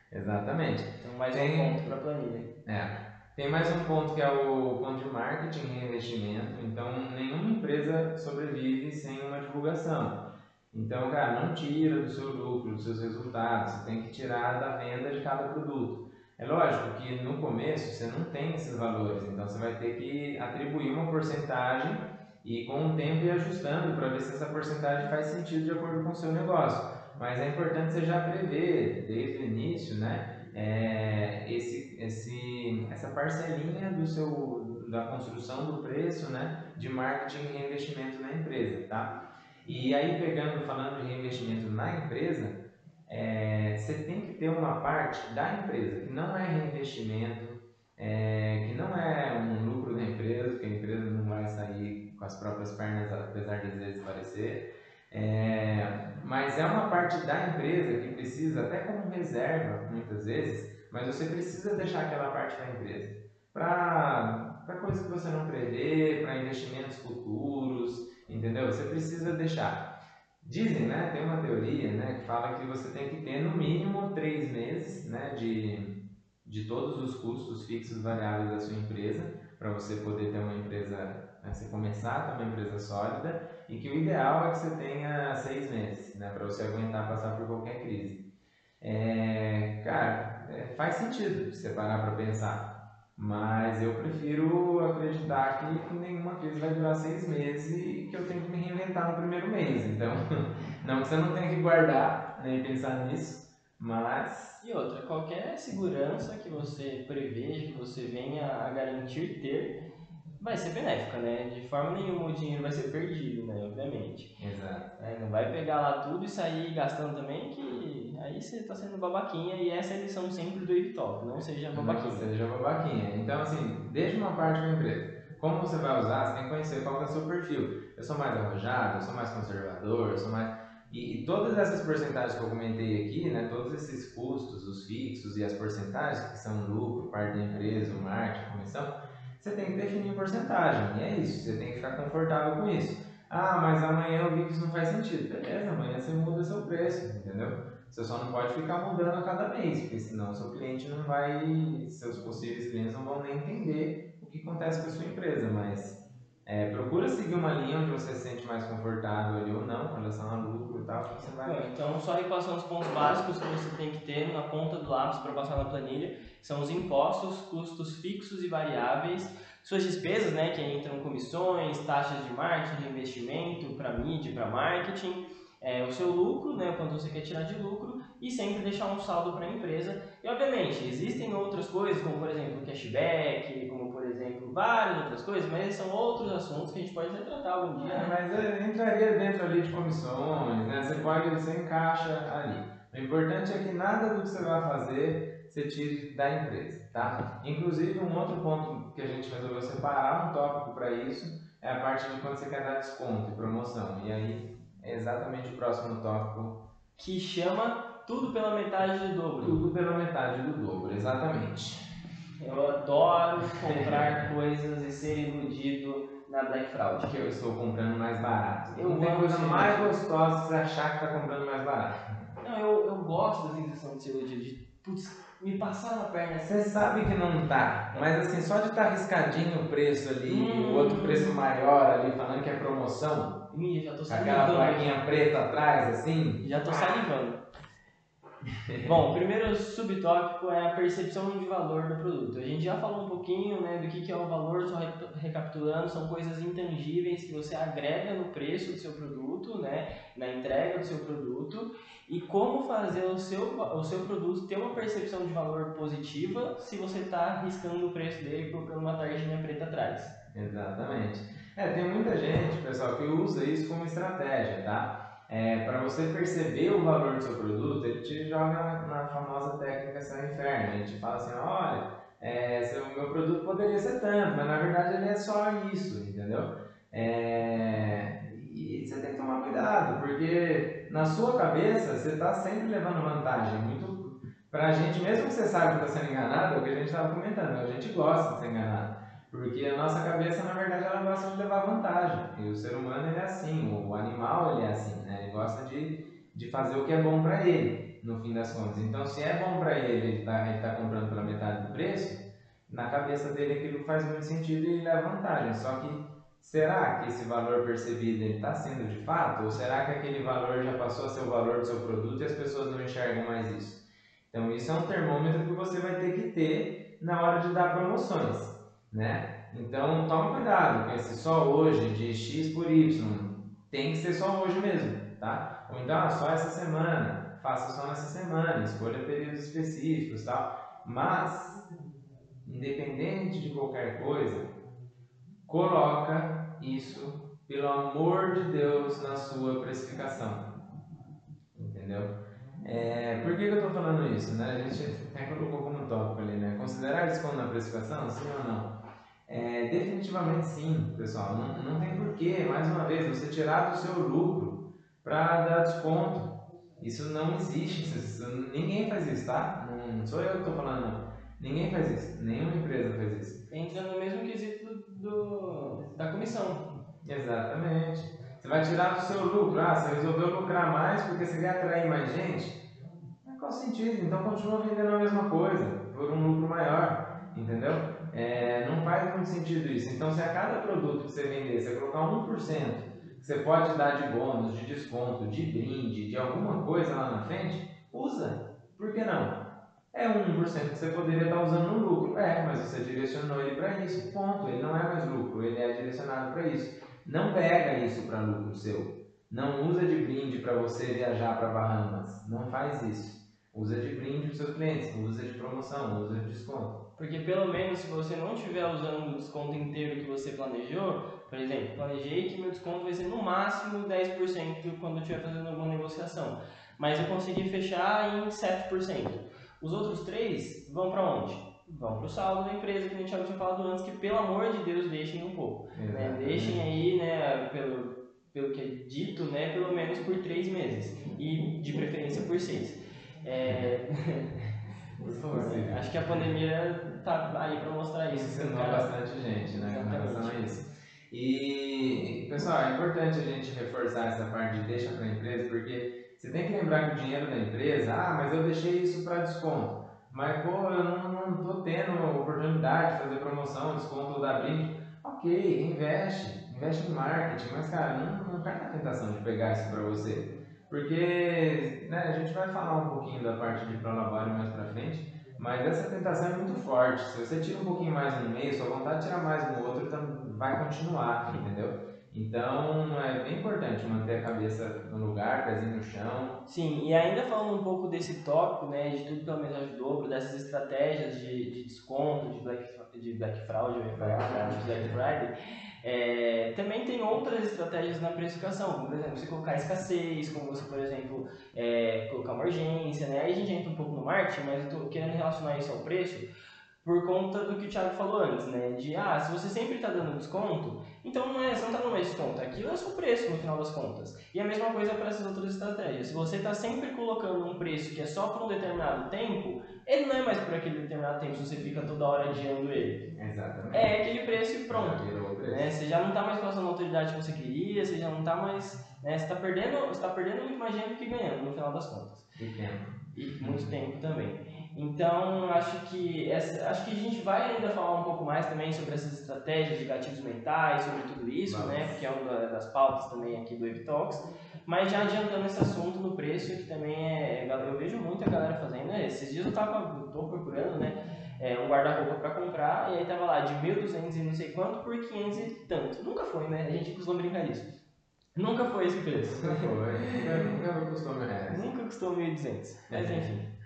Exatamente. Então, mais Tem... um ponto para a planilha. É. Tem mais um ponto que é o ponto de marketing e reinvestimento. Então, nenhuma empresa sobrevive sem uma divulgação. Então, cara, não tira do seu lucro, dos seus resultados. Você tem que tirar da venda de cada produto. É lógico que no começo você não tem esses valores, então você vai ter que atribuir uma porcentagem e com o tempo ir ajustando para ver se essa porcentagem faz sentido de acordo com o seu negócio. Mas é importante você já prever desde o início, né? é, esse, esse, essa parcelinha do seu, da construção do preço né, de marketing e reinvestimento na empresa. Tá? E aí, pegando, falando de reinvestimento na empresa, é, você tem que ter uma parte da empresa que não é reinvestimento, é, que não é um lucro da empresa, porque a empresa não vai sair com as próprias pernas, apesar de às vezes parecer. É, mas é uma parte da empresa que precisa, até como reserva, muitas vezes, mas você precisa deixar aquela parte da empresa para coisas que você não prevê, para investimentos futuros, entendeu? Você precisa deixar. Dizem, né, tem uma teoria né, que fala que você tem que ter no mínimo três meses né, de, de todos os custos fixos variáveis da sua empresa, para você poder ter uma empresa, né, você começar a ter uma empresa sólida e que o ideal é que você tenha seis meses, né, para você aguentar passar por qualquer crise. É, cara, é, faz sentido você parar para pensar, mas eu prefiro acreditar que nenhuma crise vai durar seis meses e que eu tenho que me reinventar no primeiro mês. Então, não que você não tenha que guardar nem pensar nisso, mas. E outra, qualquer segurança que você preveja, que você venha a garantir ter, vai ser benéfica, né? De forma nenhuma o dinheiro vai ser perdido, né? Obviamente. Exato. É, não vai pegar lá tudo e sair gastando também, que aí você está sendo babaquinha e essa é a lição sempre do Evitop, não seja babaquinha. Não seja babaquinha. Então, assim, desde uma parte da empresa. Como você vai usar, você tem que conhecer qual é o seu perfil. Eu sou mais arrojado, eu sou mais conservador, eu sou mais... E, e, todas essas porcentagens que eu comentei aqui, né, todos esses custos, os fixos e as porcentagens, que são lucro, parte da empresa, o marketing, comissão, você tem que definir porcentagem. E é isso, você tem que ficar confortável com isso. Ah, mas amanhã eu vi que isso não faz sentido. Beleza, amanhã você muda seu preço, entendeu? Você só não pode ficar mudando a cada mês, porque senão seu cliente não vai, seus possíveis clientes não vão nem entender o que acontece com a sua empresa. Mas É, procura seguir uma linha onde você se sente mais confortável ali ou não, com relação ao lucro e tal, você vai... Então, só repassando os pontos básicos que você tem que ter na ponta do lápis para passar na planilha, são os impostos, custos fixos e variáveis, suas despesas, né, que entram comissões, taxas de marketing, investimento para mídia, para marketing, é, o seu lucro, né, quanto você quer tirar de lucro e sempre deixar um saldo para a empresa. E obviamente, existem outras coisas, como por exemplo cashback, várias outras coisas, mas são outros assuntos que a gente pode até tratar algum dia. É, mas é, entraria dentro ali de comissões, né? Você pode, você encaixa ali. O importante é que nada do que você vai fazer você tire da empresa, tá? Inclusive, um outro ponto que a gente resolveu separar um tópico para isso é a parte de quando você quer dar desconto e promoção. E aí, é exatamente o próximo tópico. Que chama tudo pela metade do dobro. Tudo pela metade do dobro, exatamente. Eu adoro comprar coisas e ser iludido na Black Fraud. Que eu estou comprando mais barato. Eu Não tem coisa mais iludido. gostosa que você achar que está comprando mais barato. Não, eu, eu gosto da sensação de ser iludido, de putz, me passar na perna assim. Você sabe que não tá, mas assim, só de estar riscadinho o preço ali, Hum. o outro preço maior ali, falando que é promoção, Ih, já tô com aquela salivando. plaquinha preta atrás, assim, Já tô salivando. Bom, o primeiro subtópico é a percepção de valor do produto. A gente já falou um pouquinho né, do que, que é o valor, só re- recapitulando, são coisas intangíveis que você agrega no preço do seu produto, né, na entrega do seu produto, e como fazer o seu, o seu produto ter uma percepção de valor positiva se você está riscando o preço dele colocando uma tarjinha preta atrás. Exatamente. É, tem muita gente, pessoal, que usa isso como estratégia, tá? É, para você perceber o valor do seu produto, ele te joga na, famosa técnica céu inferno. Ele te fala assim, olha, é, seu, meu produto poderia ser tanto, mas na verdade ele é só isso, entendeu? É, e você tem que tomar cuidado, porque na sua cabeça você está sempre levando vantagem. Muito pra gente, mesmo que você saiba que está sendo enganado, é o que a gente estava comentando, a gente gosta de ser enganado. Porque a nossa cabeça, na verdade, ela gosta de levar vantagem. E o ser humano, ele é assim, o animal, ele é assim? Ele gosta de, de fazer o que é bom para ele, no fim das contas. Então, se é bom para ele, ele tá, ele tá comprando pela metade do preço, na cabeça dele aquilo faz muito sentido e ele leva vantagem. Só que, será que esse valor percebido, está sendo de fato? Ou será que aquele valor já passou a ser o valor do seu produto e as pessoas não enxergam mais isso? Então, isso é um termômetro que você vai ter que ter na hora de dar promoções né? Então toma cuidado com esse só hoje de X por Y. Tem que ser só hoje mesmo, tá? Ou então ah, só essa semana, faça só nessa semana, escolha períodos específicos, tal. Mas independente de qualquer coisa, coloca isso pelo amor de Deus na sua precificação. Entendeu? É, por que, que eu estou falando isso? Né? A gente até colocou como tópico ali, né? Considerar desconto na precificação, sim ou não? É, definitivamente sim, pessoal. Não, não tem porquê, mais uma vez, você tirar do seu lucro para dar desconto. Isso não existe. Isso- ninguém faz isso, tá? Não sou eu que estou falando, não. Ninguém faz isso. Nenhuma empresa faz isso. Entra no mesmo quesito do, da comissão. Exatamente. Você vai tirar do seu lucro. Ah, você resolveu lucrar mais porque você quer atrair mais gente? Mas qual sentido? Então continua vendendo a mesma coisa por um lucro maior. Entendeu? É, não faz muito sentido isso. Então, se a cada produto que você vender, você colocar 1%, que você pode dar de bônus, de desconto, de brinde, de alguma coisa lá na frente, usa. Por que não? É 1% que você poderia estar usando no lucro. É, mas você direcionou ele para isso. Ponto. Ele não é mais lucro, ele é direcionado para isso. Não pega isso para lucro seu. Não usa de brinde para você viajar para Bahamas. Não faz isso. Usa de brinde para seus clientes, usa de promoção, usa de desconto. Porque pelo menos se você não estiver usando o desconto inteiro que você planejou, por exemplo, planejei que meu desconto vai ser no máximo 10% quando eu estiver fazendo alguma negociação, mas eu consegui fechar em 7%. Os outros três vão para onde? Vão para o saldo da empresa, que a gente já tinha falado antes, que pelo amor de Deus deixem um pouco. Né? Deixem aí, né, pelo, pelo que é dito, né, pelo menos por três meses e de preferência por seis. É... Por favor, acho que a pandemia tá aí para mostrar isso. Isso ensinou bastante gente, né, Exatamente. relação a isso. E, pessoal, é importante a gente reforçar essa parte de deixa para a empresa, porque você tem que lembrar que o dinheiro da empresa, ah, mas eu deixei isso para desconto. Mas, pô, eu não, tô tendo oportunidade de fazer promoção, desconto dar brinde. ok, investe, investe em marketing, mas cara, não, não cai na tentação de pegar isso para você. Porque né, a gente vai falar um pouquinho da parte de prolabore mais para frente, mas essa tentação é muito forte. Se você tira um pouquinho mais no meio, sua vontade de tirar mais no outro vai continuar, entendeu? Então é bem importante manter a cabeça no lugar, pezinho no chão. Sim, e ainda falando um pouco desse tópico, né, de tudo metade do dobro, dessas estratégias de, de desconto, de Black, de Black Fraud, de Black Friday, é, também tem outras estratégias na precificação, como por exemplo, você colocar escassez, como você, por exemplo, é, colocar uma urgência, né? Aí a gente entra um pouco no marketing, mas eu estou querendo relacionar isso ao preço por conta do que o Thiago falou antes, né? De, ah, se você sempre está dando desconto, então não é, você não está dando mais desconto, aquilo é o seu preço no final das contas. E a mesma coisa para essas outras estratégias. Se você está sempre colocando um preço que é só por um determinado tempo, ele não é mais por aquele determinado tempo se você fica toda hora adiando ele. Exatamente. É aquele preço e pronto. Né? Você já não está mais passando a autoridade que você queria, você já não está mais. Né? Você está perdendo, você tá perdendo muito mais dinheiro do que ganhando no final das contas. E tempo. E muito tempo também. Então, acho que, essa, acho que a gente vai ainda falar um pouco mais também sobre essas estratégias de gatilhos mentais, sobre tudo isso, Vamos. né? Porque é uma das pautas também aqui do Evitox. Mas já adiantando esse assunto no preço, que também é. Eu vejo muita galera fazendo. Né? Esses dias eu tava, eu tô procurando, né? É, um guarda-roupa para comprar, e aí tava lá de 1.200 e não sei quanto por 500 e tanto. Nunca foi, né? A gente costuma brincar disso. Nunca foi esse preço. Nunca foi. Nunca custou 1.000 Nunca custou 1.200. Mas enfim.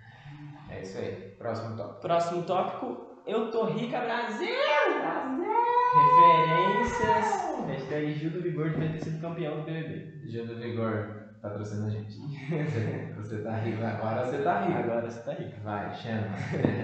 É isso aí. Próximo tópico. Próximo tópico. Eu tô rica, Brasil! Brasil! Referências. Hashtag Gil do Vigor devia ter sido campeão do BBB. Gil do Vigor, patrocina a gente. Você, você tá rico. Agora você tá rico. Agora você tá rico. Vai, chama.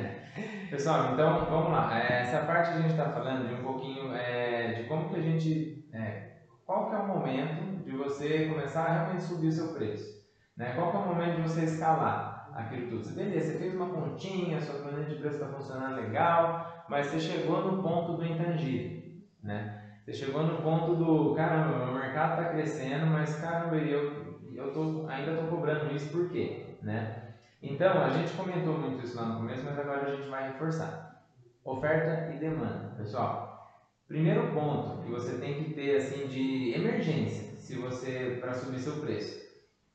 Pessoal, então vamos lá. É, essa parte a gente está falando de um pouquinho é, de como que a gente. É, qual que é o momento de você começar a realmente subir o seu preço? Né? Qual que é o momento de você escalar? Aquilo tudo. Você, beleza, você fez uma continha, sua planilha de preço está funcionando legal, mas você chegou no ponto do intangível, né? Você chegou no ponto do, caramba, meu mercado está crescendo, mas caramba, eu, eu tô, ainda estou cobrando isso por quê, né? Então, a gente comentou muito isso lá no começo, mas agora a gente vai reforçar. Oferta e demanda. Pessoal, primeiro ponto que você tem que ter assim de emergência, se você para subir seu preço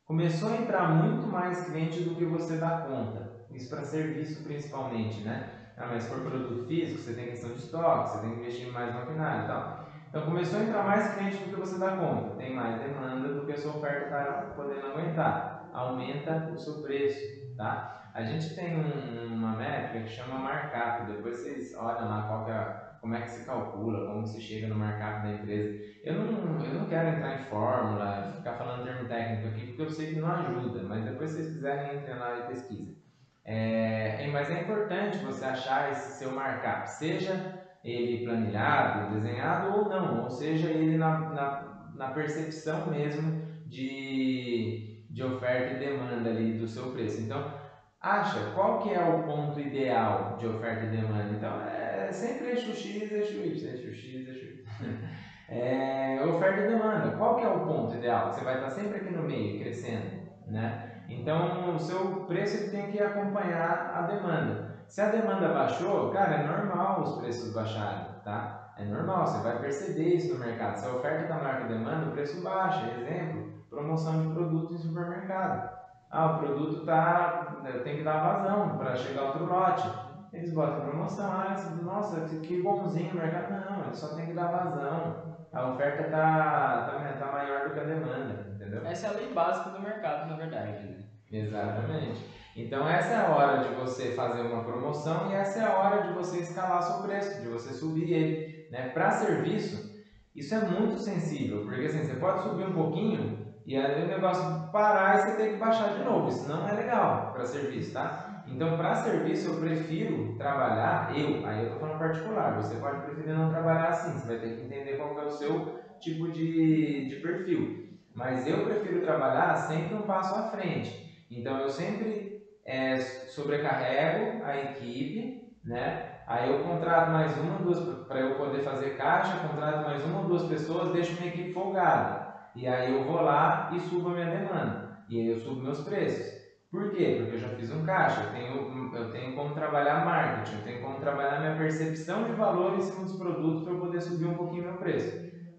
começou a entrar muito mais cliente do que você dá conta. Isso para serviço principalmente, né? Ah, mas por produto físico, você tem questão de estoque, você tem que investir mais maquinário e tal. Então começou a entrar mais cliente do que você dá conta. Tem mais demanda do que a sua oferta está podendo aguentar. Aumenta o seu preço, tá? A gente tem um, uma métrica que chama markup. Depois vocês olham lá qual que é como é que se calcula, como se chega no mercado da empresa. Eu não, eu não quero entrar em fórmula, ficar falando termo técnico aqui, porque eu sei que não ajuda, mas depois se vocês quiserem, entrem lá e pesquisa. É, mas é importante você achar esse seu markup, seja ele planilhado, desenhado ou não, ou seja ele na, na, na percepção mesmo de, de oferta e demanda ali do seu preço. Então, acha qual que é o ponto ideal de oferta e demanda. Então, é sempre eixo X, eixo Y, eixo X, eixo Y. é, oferta e demanda. Qual que é o ponto ideal? Você vai estar sempre aqui no meio, crescendo, né? Então, o seu preço tem que acompanhar a demanda. Se a demanda baixou, cara, é normal os preços baixarem, tá? É normal, você vai perceber isso no mercado. Se a oferta está maior que a demanda, o preço baixa. Exemplo, promoção de produto em supermercado. Ah, o produto tá, tem que dar vazão para chegar outro lote. Eles botam promoção, ah, nossa, que bonzinho o mercado. Não, ele só tem que dar vazão. A oferta tá, tá, tá maior do que a demanda, entendeu? Essa é a lei básica do mercado, na verdade. Né? Exatamente. Então essa é a hora de você fazer uma promoção e essa é a hora de você escalar seu preço, de você subir ele. Né? Para serviço, isso é muito sensível, porque assim, você pode subir um pouquinho, e aí o negócio parar e você tem que baixar de novo. Isso não é legal para serviço, tá? Então, para serviço, eu prefiro trabalhar, eu, aí eu estou falando particular, você pode preferir não trabalhar assim, você vai ter que entender qual é o seu tipo de, de perfil. Mas eu prefiro trabalhar sempre um passo à frente. Então, eu sempre é, sobrecarrego a equipe, né? Aí eu contrato mais uma, duas, para eu poder fazer caixa, contrato mais uma ou duas pessoas, deixo minha equipe folgada. E aí eu vou lá e subo a minha demanda. E aí eu subo meus preços. Por quê? Porque eu já fiz um caixa, eu tenho, eu tenho como trabalhar marketing, eu tenho como trabalhar minha percepção de valor em cima dos produtos para eu poder subir um pouquinho meu preço.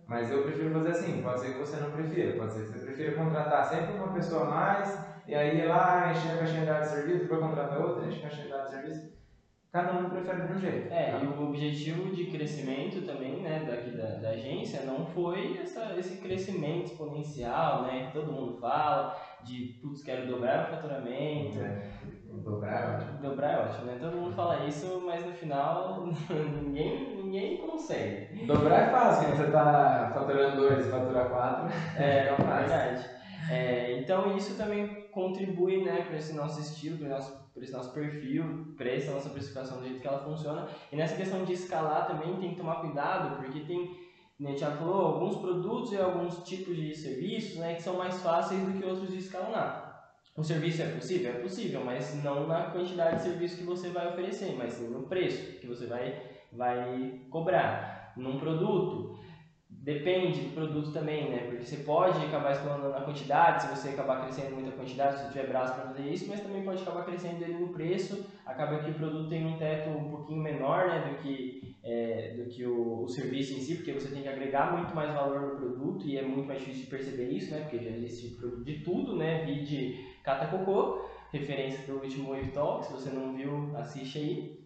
Mas eu prefiro fazer assim, pode ser que você não prefira, pode ser que você prefira contratar sempre uma pessoa a mais, e aí lá, encher a caixinha de serviço, depois contratar outra, encher a caixinha de serviço. Cada um prefere de um jeito. É, tá? e o objetivo de crescimento também, né, daqui da, da agência, não foi essa, esse crescimento exponencial, né, que todo mundo fala, de, putz, quero dobrar o faturamento. É. Dobrar é ótimo. Dobrar é ótimo, né? Todo mundo fala isso, mas no final ninguém, ninguém consegue. Dobrar é fácil, quando você está faturando dois e fatura quatro. É, é verdade. É, então isso também contribui né, para esse nosso estilo, para esse nosso perfil, para essa nossa precificação do jeito que ela funciona. E nessa questão de escalar também tem que tomar cuidado, porque tem né, já falou, alguns produtos e alguns tipos de serviços né, que são mais fáceis do que outros de escalonar. O serviço é possível? É possível, mas não na quantidade de serviço que você vai oferecer, mas sim no preço que você vai, vai cobrar. Num produto, depende do produto também, né? Porque você pode acabar escalando na quantidade, se você acabar crescendo muita quantidade, se você tiver braço para fazer isso, mas também pode acabar crescendo ele no preço, acaba que o produto tem um teto um pouquinho menor, né, do que, é, do que o, o, serviço em si, porque você tem que agregar muito mais valor no produto e é muito mais difícil de perceber isso, né, porque já existe produto de tudo, né, de Cata Cocô, referência do último Wave Talk, se você não viu, assiste aí.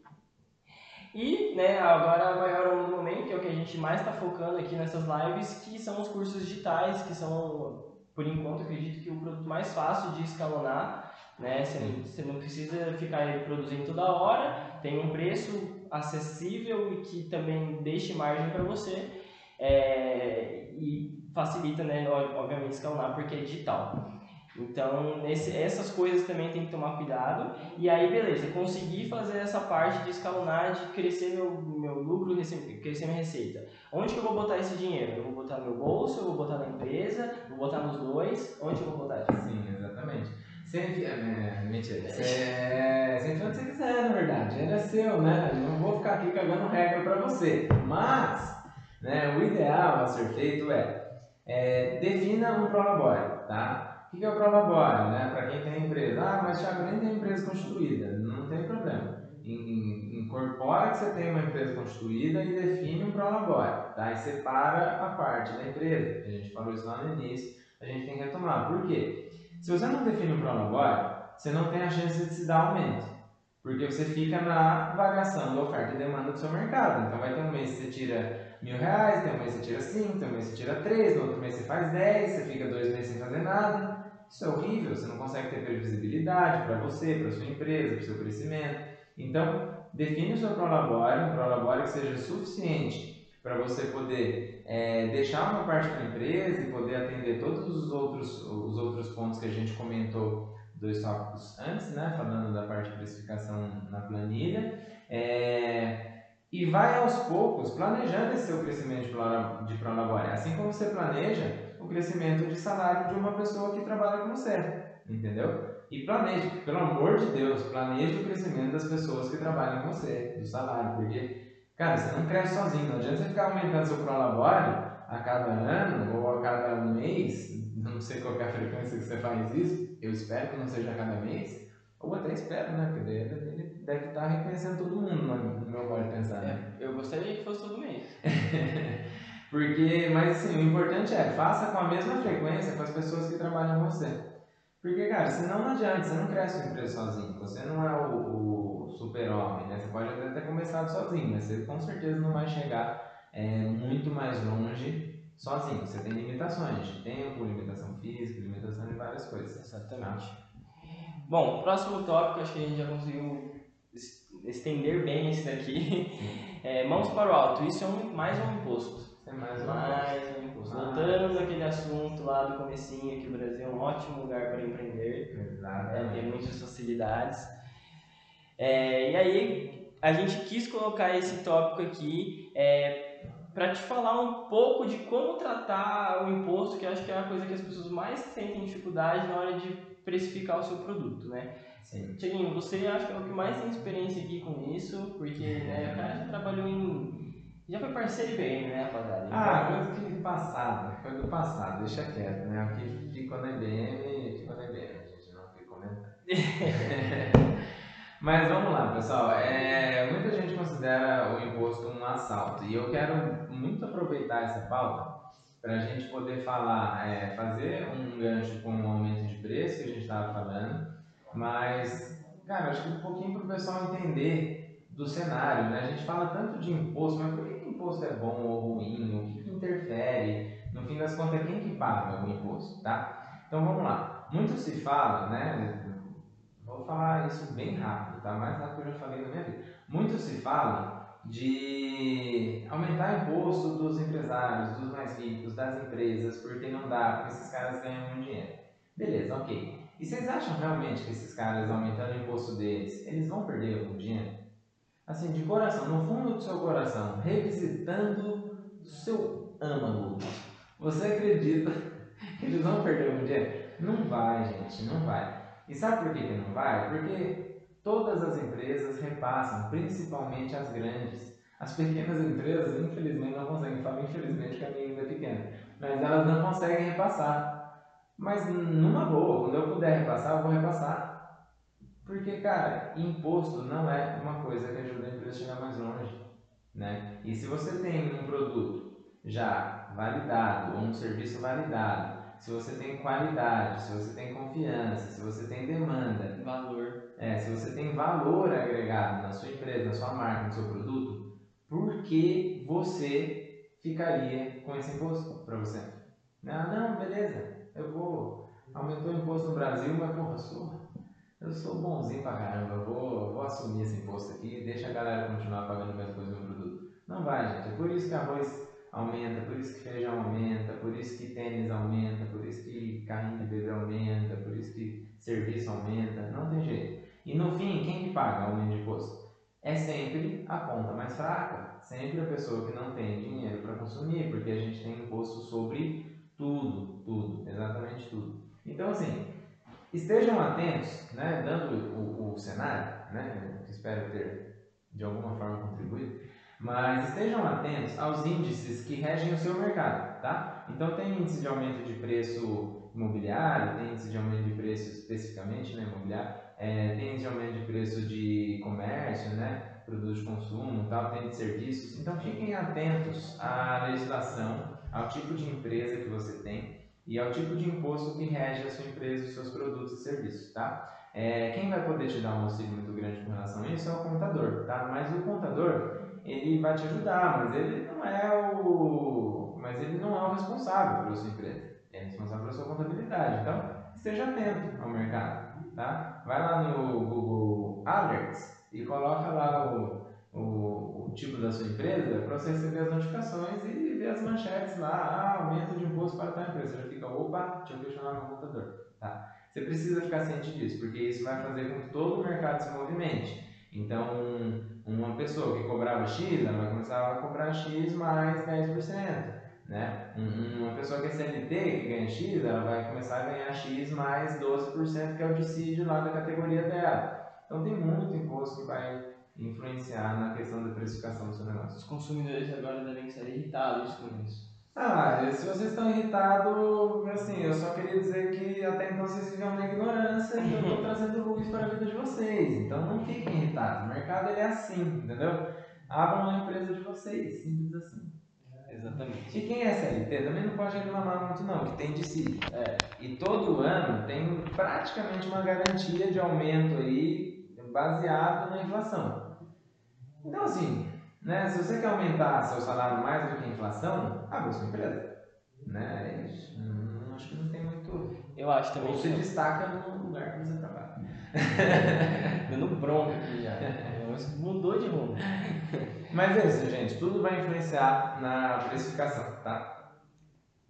E né, agora maior momento, é o que a gente mais está focando aqui nessas lives, que são os cursos digitais, que são, por enquanto, acredito que o produto mais fácil de escalonar. Né? Você, você não precisa ficar produzindo toda hora, tem um preço acessível e que também deixe margem para você. É, e facilita, né, obviamente, escalonar porque é digital. Então, nesse, essas coisas também tem que tomar cuidado. E aí, beleza, conseguir fazer essa parte de escalonar, de crescer meu, meu lucro, crescer minha receita. Onde que eu vou botar esse dinheiro? Eu vou botar no meu bolso, eu vou botar na empresa, vou botar nos dois? Onde eu vou botar isso? Sim, exatamente. Você enfia, é, mentira, você, você onde você quiser, na verdade. Ele é seu, né? Eu não vou ficar aqui cagando regra para você. Mas, né, o ideal a ser feito é, é defina um prolabore, tá? O que é o prolabore, né? Para quem tem empresa. Ah, mas Thiago, nem tem empresa constituída. Não tem problema. Incorpora que você tem uma empresa constituída e define um prolabore, tá? E separa a parte da empresa. A gente falou isso lá no início, a gente tem que retomar. Por quê? Se você não define um prolabore, você não tem a chance de se dar aumento. Porque você fica na variação da oferta e demanda do seu mercado. Então vai ter um mês que você tira mil reais, tem um mês que você tira cinco, tem um mês que você tira três, no outro mês você faz dez, você fica dois meses sem fazer nada. Isso é horrível, você não consegue ter previsibilidade para você, para sua empresa, para o seu crescimento. Então, define o seu prolabore, um prolabore que seja suficiente para você poder é, deixar uma parte para a empresa e poder atender todos os outros, os outros pontos que a gente comentou dois tópicos antes, né, falando da parte de precificação na planilha. É, e vai aos poucos planejando esse seu crescimento de prolabore, assim como você planeja o crescimento de salário de uma pessoa que trabalha com você, entendeu? E planeje, pelo amor de Deus, planeje o crescimento das pessoas que trabalham com você, do salário, porque, cara, você não cresce sozinho, não adianta você ficar aumentando seu prolabore a cada ano ou a cada mês, não sei qual é a frequência que você faz isso, eu espero que não seja a cada mês, ou até espero, né? Porque daí ele deve estar reconhecendo todo mundo no meu modo de pensar. Né? É, eu gostaria que fosse todo mês. Porque, mas assim, o importante é, faça com a mesma frequência com as pessoas que trabalham com você. Porque, cara, senão não adianta, você não cresce uma empresa sozinho. Você não é o, o super-homem, né? Você pode até ter começado sozinho, mas você com certeza não vai chegar é, muito mais longe sozinho. Você tem limitações de tempo, limitação física, limitação de várias coisas. Exatamente. Tá? Bom, próximo tópico, acho que a gente já conseguiu estender bem esse daqui. É, mãos para o alto, isso é um, mais um imposto. É mais mais imposto. Voltando àquele assunto lá do comecinho, que o Brasil é um ótimo lugar para empreender. Exatamente. É, tem muitas facilidades. É, e aí, a gente quis colocar esse tópico aqui é, para te falar um pouco de como tratar o imposto, que acho que é a coisa que as pessoas mais sentem dificuldade na hora de precificar o seu produto, né? Sim. Tiaguinho, você acha que é o que mais tem experiência aqui com isso, porque né, o cara já trabalhou em. Já foi parceiro IBM, né, rapaziada? Então, ah, coisa que passado, coisa do passado, deixa quieto, né? O que ficou na IBM, ficou na IBM, a gente não fica comentando. Mas vamos lá, pessoal. É, muita gente considera o imposto um assalto e eu quero muito aproveitar essa pauta para a gente poder falar, é, fazer um gancho com o aumento de preço que a gente estava falando, mas, cara, acho que um pouquinho para o pessoal entender do cenário, né? A gente fala tanto de imposto, mas por que imposto é bom ou ruim? O que, que interfere? No fim das contas, é quem que paga o imposto, tá? Então vamos lá. Muito se fala, né? Vou falar isso bem rápido, tá? Mais rápido que eu já falei na minha vida. Muito se fala de aumentar o imposto dos empresários, dos mais ricos, das empresas, porque não dá, porque esses caras ganham muito dinheiro. Beleza, ok. E vocês acham realmente que esses caras aumentando o imposto deles, eles vão perder algum dinheiro? Assim, de coração, no fundo do seu coração, revisitando o seu âmago, você acredita que eles vão perder algum dinheiro? Não vai, gente, não vai. E sabe por que, que não vai? Porque todas as empresas repassam, principalmente as grandes. As pequenas empresas, infelizmente, não conseguem. Falo infelizmente que a minha ainda é pequena. Mas elas não conseguem repassar. Mas numa boa, quando eu puder repassar, eu vou repassar. Porque, cara, imposto não é uma coisa que ajuda a empresa a chegar mais longe. Né? E se você tem um produto já validado ou um serviço validado se você tem qualidade, se você tem confiança, se você tem demanda, valor, é, se você tem valor agregado na sua empresa, na sua marca, no seu produto, por que você ficaria com esse imposto para você? Ah, não, beleza, eu vou. Aumentou o imposto no Brasil, mas porra, sou, eu sou bonzinho pra caramba, vou, vou assumir esse imposto aqui, deixa a galera continuar pagando mesma coisa no produto. Não vai, gente. É por isso que arroz aumenta, por isso que feijão aumenta, por isso que tênis aumenta, por isso que carrinho de bebê aumenta, por isso que serviço aumenta, não tem jeito. E no fim, quem que paga o aumento de imposto? É sempre a ponta mais fraca, sempre a pessoa que não tem dinheiro para consumir, porque a gente tem imposto sobre tudo, tudo, exatamente tudo. Então assim, estejam atentos, né, dando o, o cenário, né, espero ter de alguma forma contribuído, mas estejam atentos aos índices que regem o seu mercado, tá? Então tem índice de aumento de preço imobiliário, tem índice de aumento de preço especificamente né, imobiliário, é, tem índice de aumento de preço de comércio, né, produtos de consumo, tal, tem de serviços. Então fiquem atentos à legislação, ao tipo de empresa que você tem e ao tipo de imposto que rege a sua empresa, os seus produtos e serviços, tá? É, quem vai poder te dar um auxílio muito grande com relação a isso é o contador, tá? Mas o contador ele vai te ajudar, mas ele não é o, mas ele não é o responsável pela sua empresa. Ele é responsável pela sua contabilidade. Então, esteja atento ao mercado, tá? Vai lá no Google Alerts e coloca lá o, o, o tipo da sua empresa para você receber as notificações e ver as manchetes lá, ah, aumento de imposto para tal empresa. Você já fica, opa, deixa eu questionar meu contador, tá? Você precisa ficar ciente disso, porque isso vai fazer com que todo o mercado se movimente. Então, uma pessoa que cobrava X, ela vai começar a cobrar X mais 10%. Né? Uma pessoa que é CLT, que ganha X, ela vai começar a ganhar X mais 12%, que é o dissídio lá da categoria dela. Então tem muito imposto que vai influenciar na questão da precificação do seu negócio. Os consumidores agora devem estar irritados com isso. Ah, se vocês estão irritados, assim, eu só queria dizer que até então vocês viviam na ignorância e eu estou trazendo luz para a vida de vocês. Então não fiquem irritados. O mercado ele é assim, entendeu? Abram uma empresa de vocês, simples assim. Exatamente. E quem é CLT também não pode reclamar muito não, que tem de si. É. E todo ano tem praticamente uma garantia de aumento aí baseado na inflação. Então assim, né? Se você quer aumentar seu salário mais do que a inflação, abre sua empresa. Né? Hum, acho que não tem muito. Eu acho também. Ou se destaca no lugar que você trabalha. Dando bronca aqui já. Mudou de rumo. Mas é isso, gente. Tudo vai influenciar na precificação, tá?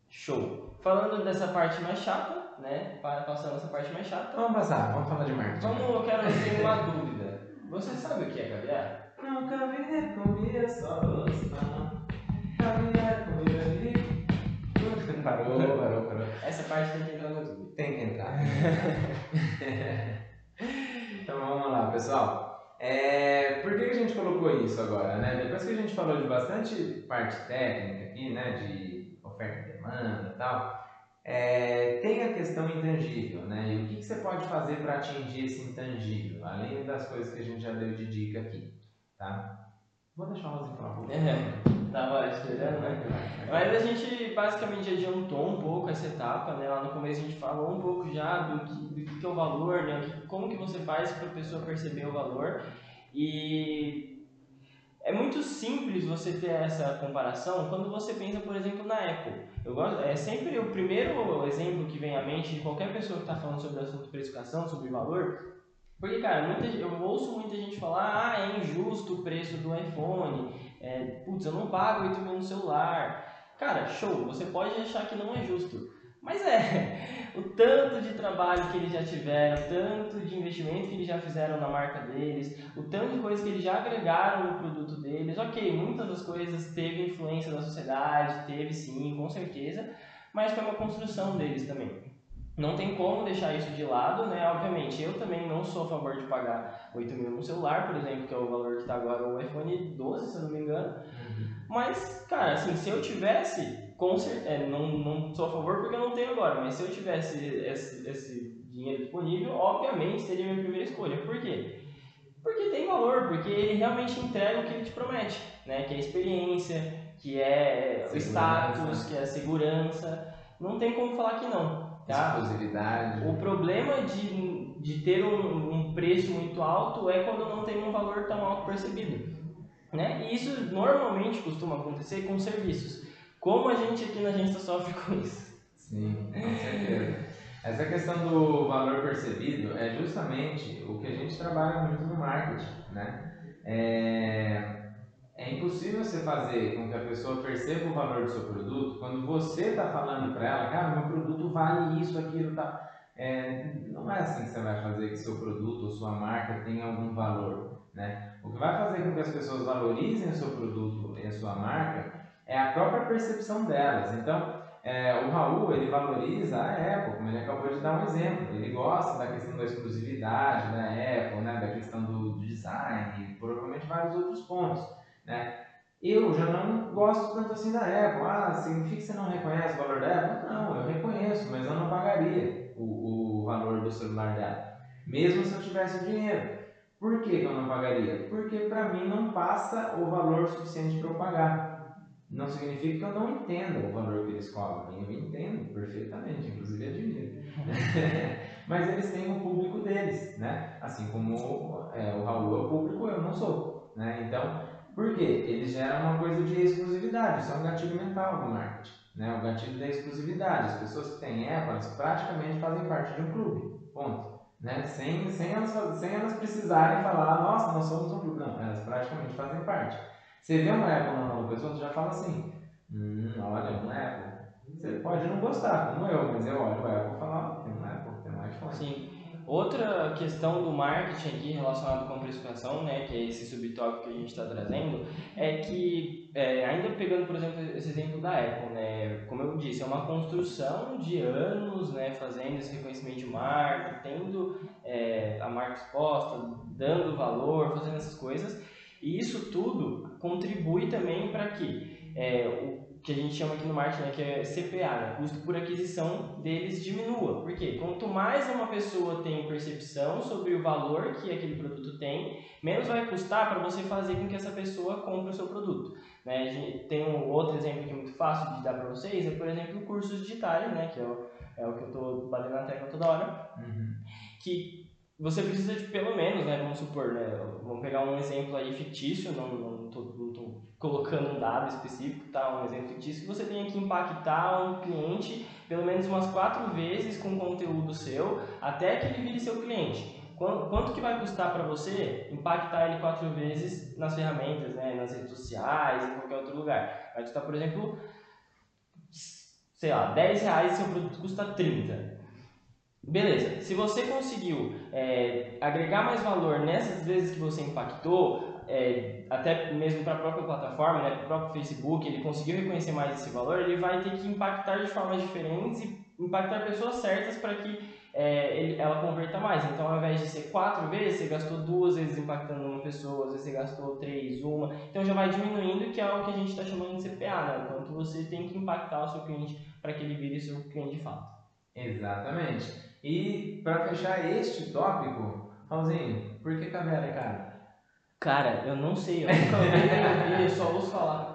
Show. Falando dessa parte mais chata, né? Passando essa parte mais chata. Vamos passar, vamos falar de marketing. Vamos, eu quero ter uma dúvida. Você sabe o que é caviar? Nunca vi comida só não. Caminhar comida ali. Parou, parou, parou. Essa parte tem que entrar no YouTube. Tem que entrar. então vamos lá, pessoal. É, por que a gente colocou isso agora, né? Depois que a gente falou de bastante parte técnica aqui, né? De oferta e demanda e tal. É, tem a questão intangível, né? E o que, que você pode fazer para atingir esse intangível, além das coisas que a gente já deu de dica aqui, tá? Vou deixar o Rosinho falar um. É, tava esperando, né? Mas a gente basicamente adiantou um pouco essa etapa, né? Lá no começo a gente falou um pouco já do que, do que é o valor, né? Como que você faz para a pessoa perceber o valor. E é muito simples você ter essa comparação quando você pensa, por exemplo, na Apple. Eu gosto, é sempre o primeiro exemplo que vem à mente de qualquer pessoa que está falando sobre o assunto precificação, sobre valor, porque, cara, muita, eu ouço muita gente falar, ah, é injusto o preço do iPhone, é, putz, eu não pago 8 mil no celular. Cara, show, você pode achar que não é justo. Mas é, o tanto de trabalho que eles já tiveram, o tanto de investimento que eles já fizeram na marca deles, o tanto de coisas que eles já agregaram no produto deles. Ok, muitas das coisas teve influência da sociedade, teve sim, com certeza, mas foi uma construção deles também. Não tem como deixar isso de lado, né? Obviamente, eu também não sou a favor de pagar 8 mil no celular, por exemplo, que é o valor que está agora o iPhone 12, se eu não me engano. Uhum. Mas, cara, assim, se eu tivesse, com certeza, é, não, não sou a favor porque eu não tenho agora, mas se eu tivesse esse, esse dinheiro disponível, obviamente seria a minha primeira escolha. Por quê? Porque tem valor, porque ele realmente entrega o que ele te promete, né? Que é a experiência, que é segurança. o status, que é a segurança. Não tem como falar que não. Tá? Exclusividade. O problema de, de ter um, um preço muito alto é quando não tem um valor tão alto percebido. Né? E isso normalmente costuma acontecer com serviços. Como a gente aqui na agência sofre com isso? Sim, com certeza. Essa questão do valor percebido é justamente o que a gente trabalha muito no marketing, né? É, é impossível você fazer com que a pessoa perceba o valor do seu produto quando você está falando para ela, cara, meu produto vale isso, aquilo, tá. É, não é assim que você vai fazer que seu produto ou sua marca tenha algum valor, né? O que vai fazer com que as pessoas valorizem o seu produto e a sua marca é a própria percepção delas. Então, é, o Raul ele valoriza a Apple, como ele acabou de dar um exemplo. Ele gosta da questão da exclusividade da Apple, né, da questão do design e provavelmente vários outros pontos. Né? Eu já não gosto tanto assim da Apple. Ah, significa que você não reconhece o valor da Apple? Não, eu reconheço, mas eu não pagaria o, o valor do celular dela, mesmo se eu tivesse o dinheiro. Por que, eu não pagaria? Porque para mim não passa o valor suficiente para eu pagar. Não significa que eu não entenda o valor que eles cobram. Eu entendo perfeitamente, inclusive admiro. Mas eles têm o público deles, né? Assim como é, o Raul é o público, eu não sou. Né? Então, por quê? Eles geram uma coisa de exclusividade, isso é um gatilho mental do marketing, né? o gatilho da exclusividade. As pessoas que têm Apple, elas praticamente fazem parte de um clube, ponto. Né? Sem, sem, elas, sem elas precisarem falar, nossa, nós somos um clube. Não, elas praticamente fazem parte. Você vê uma Apple na mão pessoa, você já fala assim, hum, olha, uma Apple. Você pode não gostar, como eu, mas eu olho o Apple e falo, tem um Apple, tem um iPhone. Sim. Outra questão do marketing aqui relacionado com a precificação, né, que é esse subtópico que a gente está trazendo, é que, é, ainda pegando, por exemplo, esse exemplo da Apple, né, como eu disse, é uma construção de anos, né, fazendo esse reconhecimento de marca, tendo é, a marca exposta, dando valor, fazendo essas coisas, e isso tudo contribui também para que é, o que a gente chama aqui no marketing, né, que é CPA, né, custo por aquisição deles diminua. Por quê? Quanto mais uma pessoa tem percepção sobre o valor que aquele produto tem, menos vai custar para você fazer com que essa pessoa compre o seu produto. Né? A gente tem um outro exemplo que é muito fácil de dar para vocês, é por exemplo cursos digitais, né, que é o, é o que eu estou batendo na tecla toda hora, uhum. que você precisa de pelo menos, né, vamos supor, né, vamos pegar um exemplo aí fictício, não, não, colocando um dado específico, tá, um exemplo fictício, que você tenha que impactar um cliente pelo menos umas quatro vezes com conteúdo seu, até que ele vire seu cliente. Quanto, quanto que vai custar para você impactar ele quatro vezes nas ferramentas, né, nas redes sociais, em qualquer outro lugar? Vai custar, por exemplo, sei lá, 10 reais e seu produto custa 30. Beleza, se você conseguiu é, agregar mais valor nessas vezes que você impactou, é, até mesmo para a própria plataforma, né, para o próprio Facebook, ele conseguiu reconhecer mais esse valor, ele vai ter que impactar de formas diferentes e impactar pessoas certas para que é, ele, ela converta mais. Então, ao invés de ser quatro vezes, você gastou duas vezes impactando uma pessoa, às vezes você gastou três, uma. Então, já vai diminuindo, que é o que a gente está chamando de CPA, né? Quanto você tem que impactar o seu cliente para que ele vire seu cliente de fato. Exatamente. E para fechar este tópico, Raulzinho, por que caviar é caro? Cara, eu não sei, eu nunca vi ouvi, eu só ouço falar.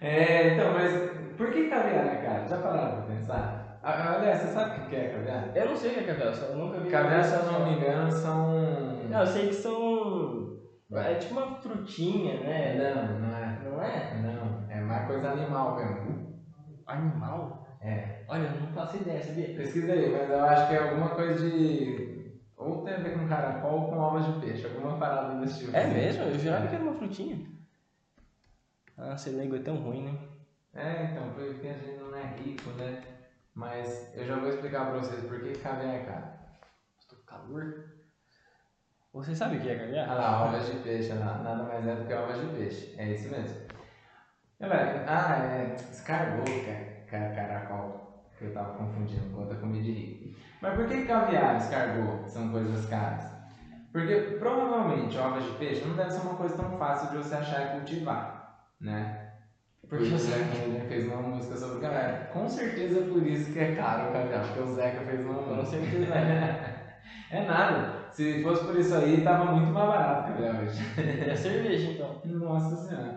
É, então, mas por que caviar caro? Já pararam pra pensar? Ah, Olha, você sabe o que é caviar? Eu não sei o que é caviar, só- eu nunca vi. Caviar, se eu não me engano, são. Não, eu sei que são. É tipo uma frutinha, né? Não, não é. Não é? Não, é mais coisa animal mesmo. Animal? É. Olha, eu não faço ideia, sabia? Pesquisa aí, mas eu acho que é alguma coisa de. Ou tem a ver com caracol ou com ovas de peixe, alguma parada desse tipo. É mesmo? Eu jurava que era uma frutinha. Ah, ser leigo é tão ruim, né? É, então, porque a gente não é rico, né? Mas eu já vou explicar pra vocês por que caviar é caro. Estou com calor. Você sabe o que é caviar? Ah lá, ovas de peixe, olha lá. nada mais é do que ovas de peixe. É isso mesmo. Galera, ah, é escargot, é ca- caracol, eu tava confundindo com outra comida de rico. Mas por que caviar e escargot são coisas caras? Porque provavelmente ovas de peixe não deve ser uma coisa tão fácil de você achar e cultivar, né? Porque o Zeca ele fez uma música sobre caviar. Com certeza é por isso que é caro o caviar, porque o Zeca fez uma Com música. certeza. É nada. Se fosse por isso aí, tava muito mais barato o caviar hoje. É cerveja, então. Nossa senhora.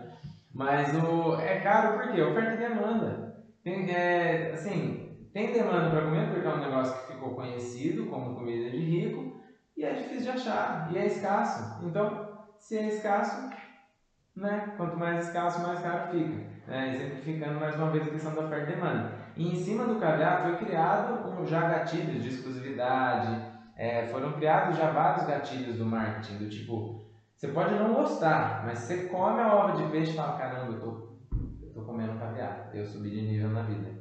Mas o é caro porque oferta e demanda. Tem, é, assim, tem demanda para comer porque é um negócio que ficou conhecido como comida de rico e é difícil de achar e é escasso. Então, se é escasso, né, quanto mais escasso, mais caro fica. Né, exemplificando mais uma vez a questão da oferta e demanda. E em cima do caviar foi criado um, já gatilhos de exclusividade, é, foram criados já vários gatilhos do marketing, do tipo, você pode não gostar, mas você come a ova de peixe e fala, caramba, eu tô, eu tô comendo caviar, eu subi de nível na vida.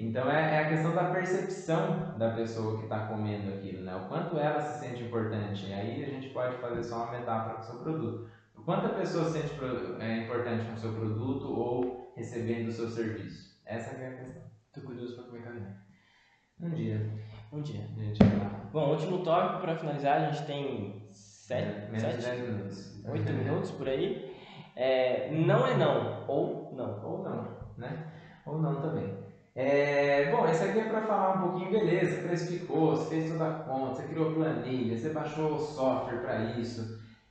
Então é, é a questão da percepção da pessoa que está comendo aquilo, né? O quanto ela se sente importante. E aí a gente pode fazer só uma metáfora com o seu produto. O quanto a pessoa se sente é, importante com o seu produto ou recebendo o seu serviço. Essa é a questão. Tô curioso pra comer caviar. Um dia Um dia. gente. Bom, último tópico pra finalizar, a gente tem sete, Menos de sete 10 minutos. oito minutos por aí. É, não é não, ou não. Ou não, né? Ou não também. É, bom, esse aqui é para falar um pouquinho, beleza, precificou, você fez toda a conta, você criou planilha, você baixou o software para isso,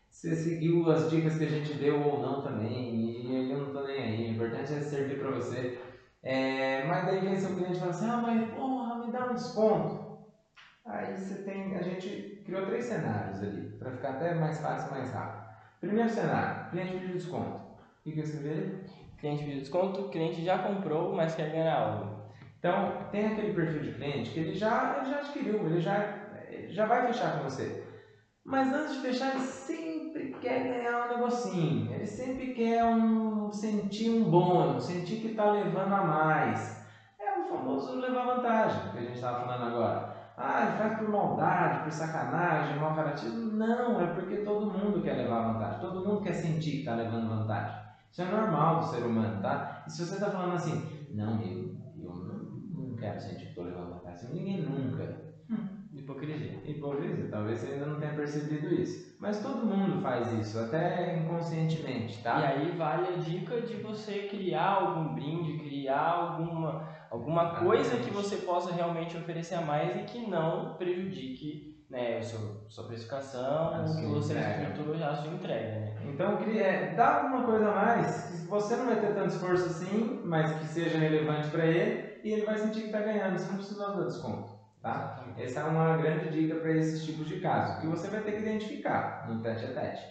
você seguiu as dicas que a gente deu ou não também, e eu não tô nem aí, o importante é servir para você. É, mas daí vem seu cliente e fala assim, ah, mas porra, me dá um desconto. Aí você tem, a gente criou três cenários ali, para ficar até mais fácil, mais rápido. Primeiro cenário, cliente pediu desconto. O que escrevi ali? Cliente pediu desconto, cliente já comprou, mas quer ganhar algo. Então, tem aquele perfil de cliente que ele já, ele já adquiriu, ele já, ele já vai fechar com você. Mas antes de fechar, ele sempre quer ganhar um negocinho. Ele sempre quer um, sentir um bônus, sentir que está levando a mais. É o famoso levar vantagem que a gente estava falando agora. Ah, ele faz por maldade, por sacanagem, mau caratismo. Não, é porque todo mundo quer levar vantagem. Todo mundo quer sentir que está levando vantagem. Isso é normal do ser humano, tá? E se você está falando assim, não, eu, sentir que estou levando vantagem. Ninguém nunca. Hipocrisia. Hipocrisia, talvez você ainda não tenha percebido isso. Mas todo mundo faz isso, até inconscientemente, E tá? aí vale a dica de você criar algum brinde, criar alguma, alguma coisa que você possa realmente oferecer a mais e que não prejudique né, a sua, sua precificação, A o que você estruturou a sua entrega. Né? Então, é, dá alguma coisa a mais, que você não vai ter tanto esforço assim, mas que seja relevante para ele, e ele vai sentir que está ganhando, você não precisa dar desconto, tá? Essa é uma grande dica para esses tipos de casos, que você vai ter que identificar no tete a tete,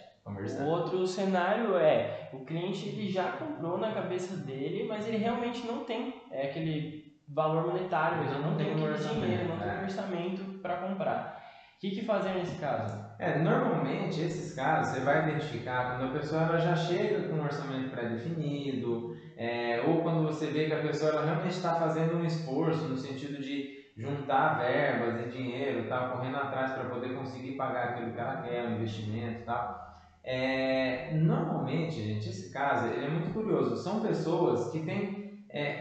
O outro cenário é o cliente ele já comprou na cabeça dele, mas ele realmente não tem é, aquele valor monetário, Ele não não tem tem aquele dinheiro, não tem orçamento para comprar. O que, que fazer nesse caso? É, normalmente esses casos você vai identificar quando a pessoa ela já chega com um orçamento pré-definido, é, ou quando você vê que a pessoa ela realmente está fazendo um esforço no sentido de juntar verbas e dinheiro, tá correndo atrás para poder conseguir pagar aquilo que ela quer, o investimento, tal. É, normalmente, gente, esse caso ele é muito curioso. São pessoas que têm, é,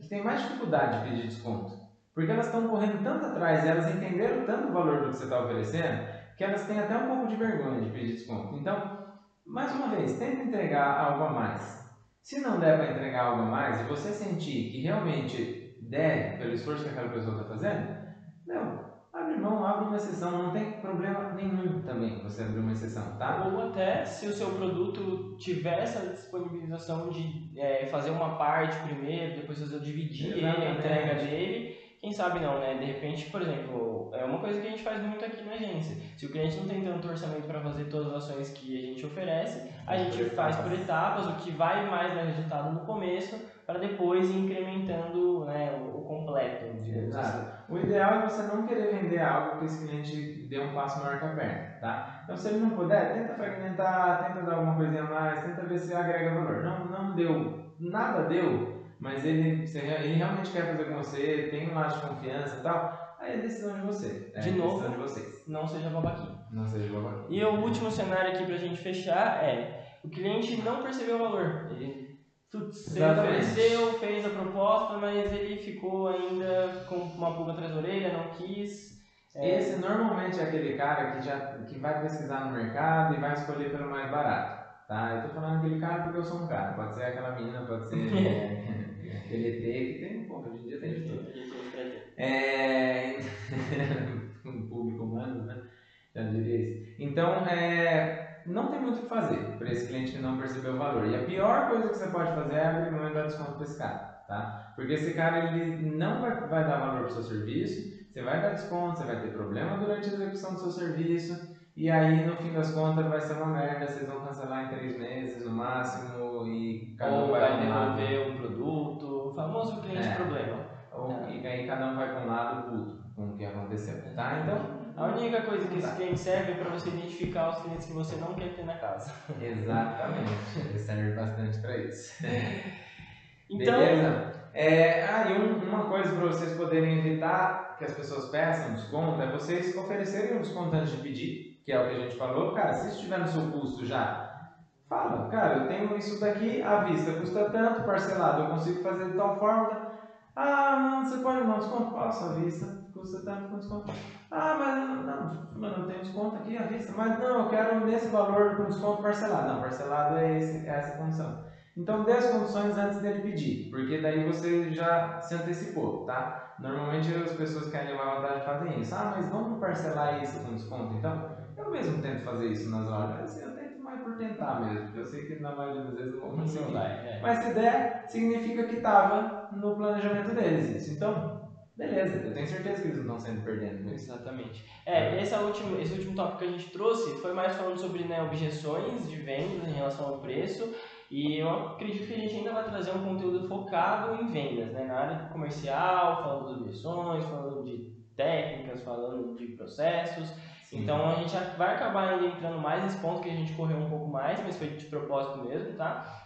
que têm mais dificuldade de pedir desconto. Porque elas estão correndo tanto atrás, elas entenderam tanto o valor do que você está oferecendo, que elas têm até um pouco de vergonha de pedir desconto. Então, mais uma vez, tenta entregar algo a mais. Se não der para entregar algo a mais e você sentir que realmente der pelo esforço que aquela pessoa está fazendo, não, abre mão, abre uma exceção, não tem problema nenhum também você abrir uma exceção, tá? Ou até se o seu produto tiver essa disponibilização de é, fazer uma parte primeiro, depois fazer dividir ele, a entrega dele, quem sabe não, né? De repente, por exemplo, é uma coisa que a gente faz muito aqui na agência. Se o cliente não tem tanto orçamento para fazer todas as ações que a gente oferece, a gente faz por etapas, o que vai mais dar resultado no começo, para depois ir incrementando né, o completo. Exato. Assim. O ideal é você não querer vender algo que esse cliente dê um passo maior que a perna, tá? Então, se ele não puder, tenta fragmentar, tenta dar alguma coisinha a mais, tenta ver se agrega valor. Não, não deu, nada deu, mas ele, ele realmente quer fazer com você, tem um lado de confiança e tal, aí é decisão de você. É de novo, decisão de vocês. não seja babaquinho. Não seja babaquinho. E o último cenário aqui pra gente fechar é, o cliente não percebeu o valor. Ele ofereceu, fez a proposta, mas ele ficou ainda com uma pulga atrás da orelha, não quis. É... Esse normalmente é aquele cara que, já, que vai pesquisar no mercado e vai escolher pelo mais barato. Tá? Eu tô falando aquele cara porque eu sou um cara. Pode ser aquela menina, pode ser ET que tem, pô, hoje em dia tem de tudo. É... um público humano, né? Já diria isso. Então, é não tem muito o que fazer para esse cliente que não percebeu o valor. E a pior coisa que você pode fazer é abrir mão e dar desconto para esse cara, tá? Porque esse cara ele não vai, vai dar valor para o seu serviço, você vai dar desconto, você vai ter problema durante a execução do seu serviço, e aí no fim das contas vai ser uma merda, vocês vão cancelar em três meses no máximo, e cada Ou um vai, vai devolver um produto, o famoso cliente é. problema. Ou, é. E aí cada um vai para um lado puto com o que aconteceu, tá? Então a única coisa que esse cliente serve é para você identificar os clientes que você não quer ter na casa. Exatamente, ele serve bastante para isso. Então, Beleza? É, ah, e um, uma coisa para vocês poderem evitar que as pessoas peçam desconto é vocês oferecerem um desconto antes de pedir, que é o que a gente falou. Cara, se estiver no seu custo já, fala, cara, eu tenho isso daqui à vista, custa tanto, parcelado, eu consigo fazer de tal forma. Ah, não, você pode dar um desconto? Posso, à vista custa tanto com desconto. Ah, mas não, não, não tem desconto aqui à vista. Mas não, eu quero nesse valor com desconto parcelado. Não, parcelado é, esse, é essa condição. Então dê as condições antes dele pedir, porque daí você já se antecipou, tá? Normalmente as pessoas que querem levar vantagem fazem isso. Ah, mas vamos parcelar isso com desconto então? Eu mesmo tento fazer isso nas lojas. Eu tento por tentar mesmo, eu sei que na maioria das vezes não vou conseguir. É. Mas se der, significa que estava no planejamento deles isso. Então, beleza, eu tenho certeza que eles não estão sendo perdendo. Né? Exatamente. É, esse, é último, esse último tópico que a gente trouxe foi mais falando sobre né, objeções de vendas em relação ao preço. E eu acredito que a gente ainda vai trazer um conteúdo focado em vendas, né, na área comercial, falando das objeções, falando de técnicas, falando de processos. Sim. Então a gente vai acabar ainda entrando mais nesse ponto que a gente correu um pouco mais, mas foi de propósito mesmo, tá?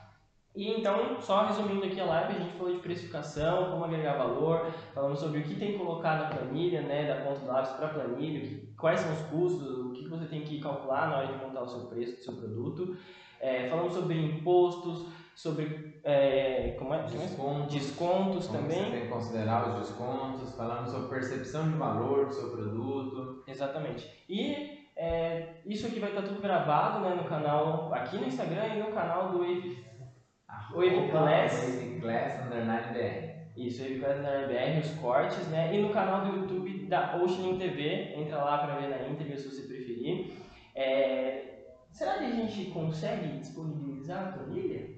E então, só resumindo aqui a live, a gente falou de precificação, como agregar valor, falamos sobre o que tem que colocar na planilha, né, da ponta do lápis para a planilha, quais são os custos, o que você tem que calcular na hora de montar o seu preço do seu produto. É, falamos sobre impostos, sobre é, como é? descontos, descontos como também. Você tem que considerar os descontos, falamos sobre percepção de valor do seu produto. Exatamente. E é, isso aqui vai estar tudo gravado né, no canal, aqui no Instagram e no canal do Wave Wave Class. Wave Class Underline BR. Isso, Wave Class Underline BR, os cortes, né? E no canal do YouTube da Ocean TV, entra lá para ver na íntegra se você preferir. É... Será que a gente consegue disponibilizar a planilha?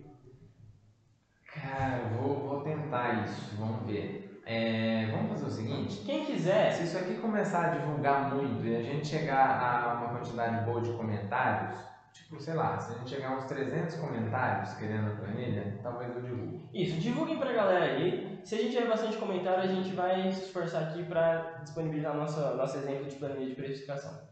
Cara, vou, vou tentar isso, vamos ver. É, vamos fazer o seguinte: quem quiser, se isso aqui começar a divulgar muito e a gente chegar a uma quantidade boa de comentários, Tipo, sei lá, se a gente chegar a uns 300 comentários querendo a planilha, talvez eu divulgue. Isso, divulguem pra galera aí. Se a gente tiver bastante comentário, a gente vai se esforçar aqui pra disponibilizar nosso, nosso exemplo de planilha de precificação.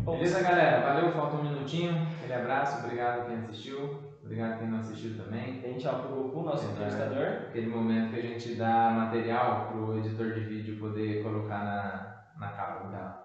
Bom, Beleza, galera? Valeu, falta um minutinho. Aquele abraço, obrigado quem assistiu. Obrigado quem não assistiu também. Tchau pro Goku, nosso entrevistador. Aquele momento que a gente dá material pro editor de vídeo poder colocar na, na capa. Tá?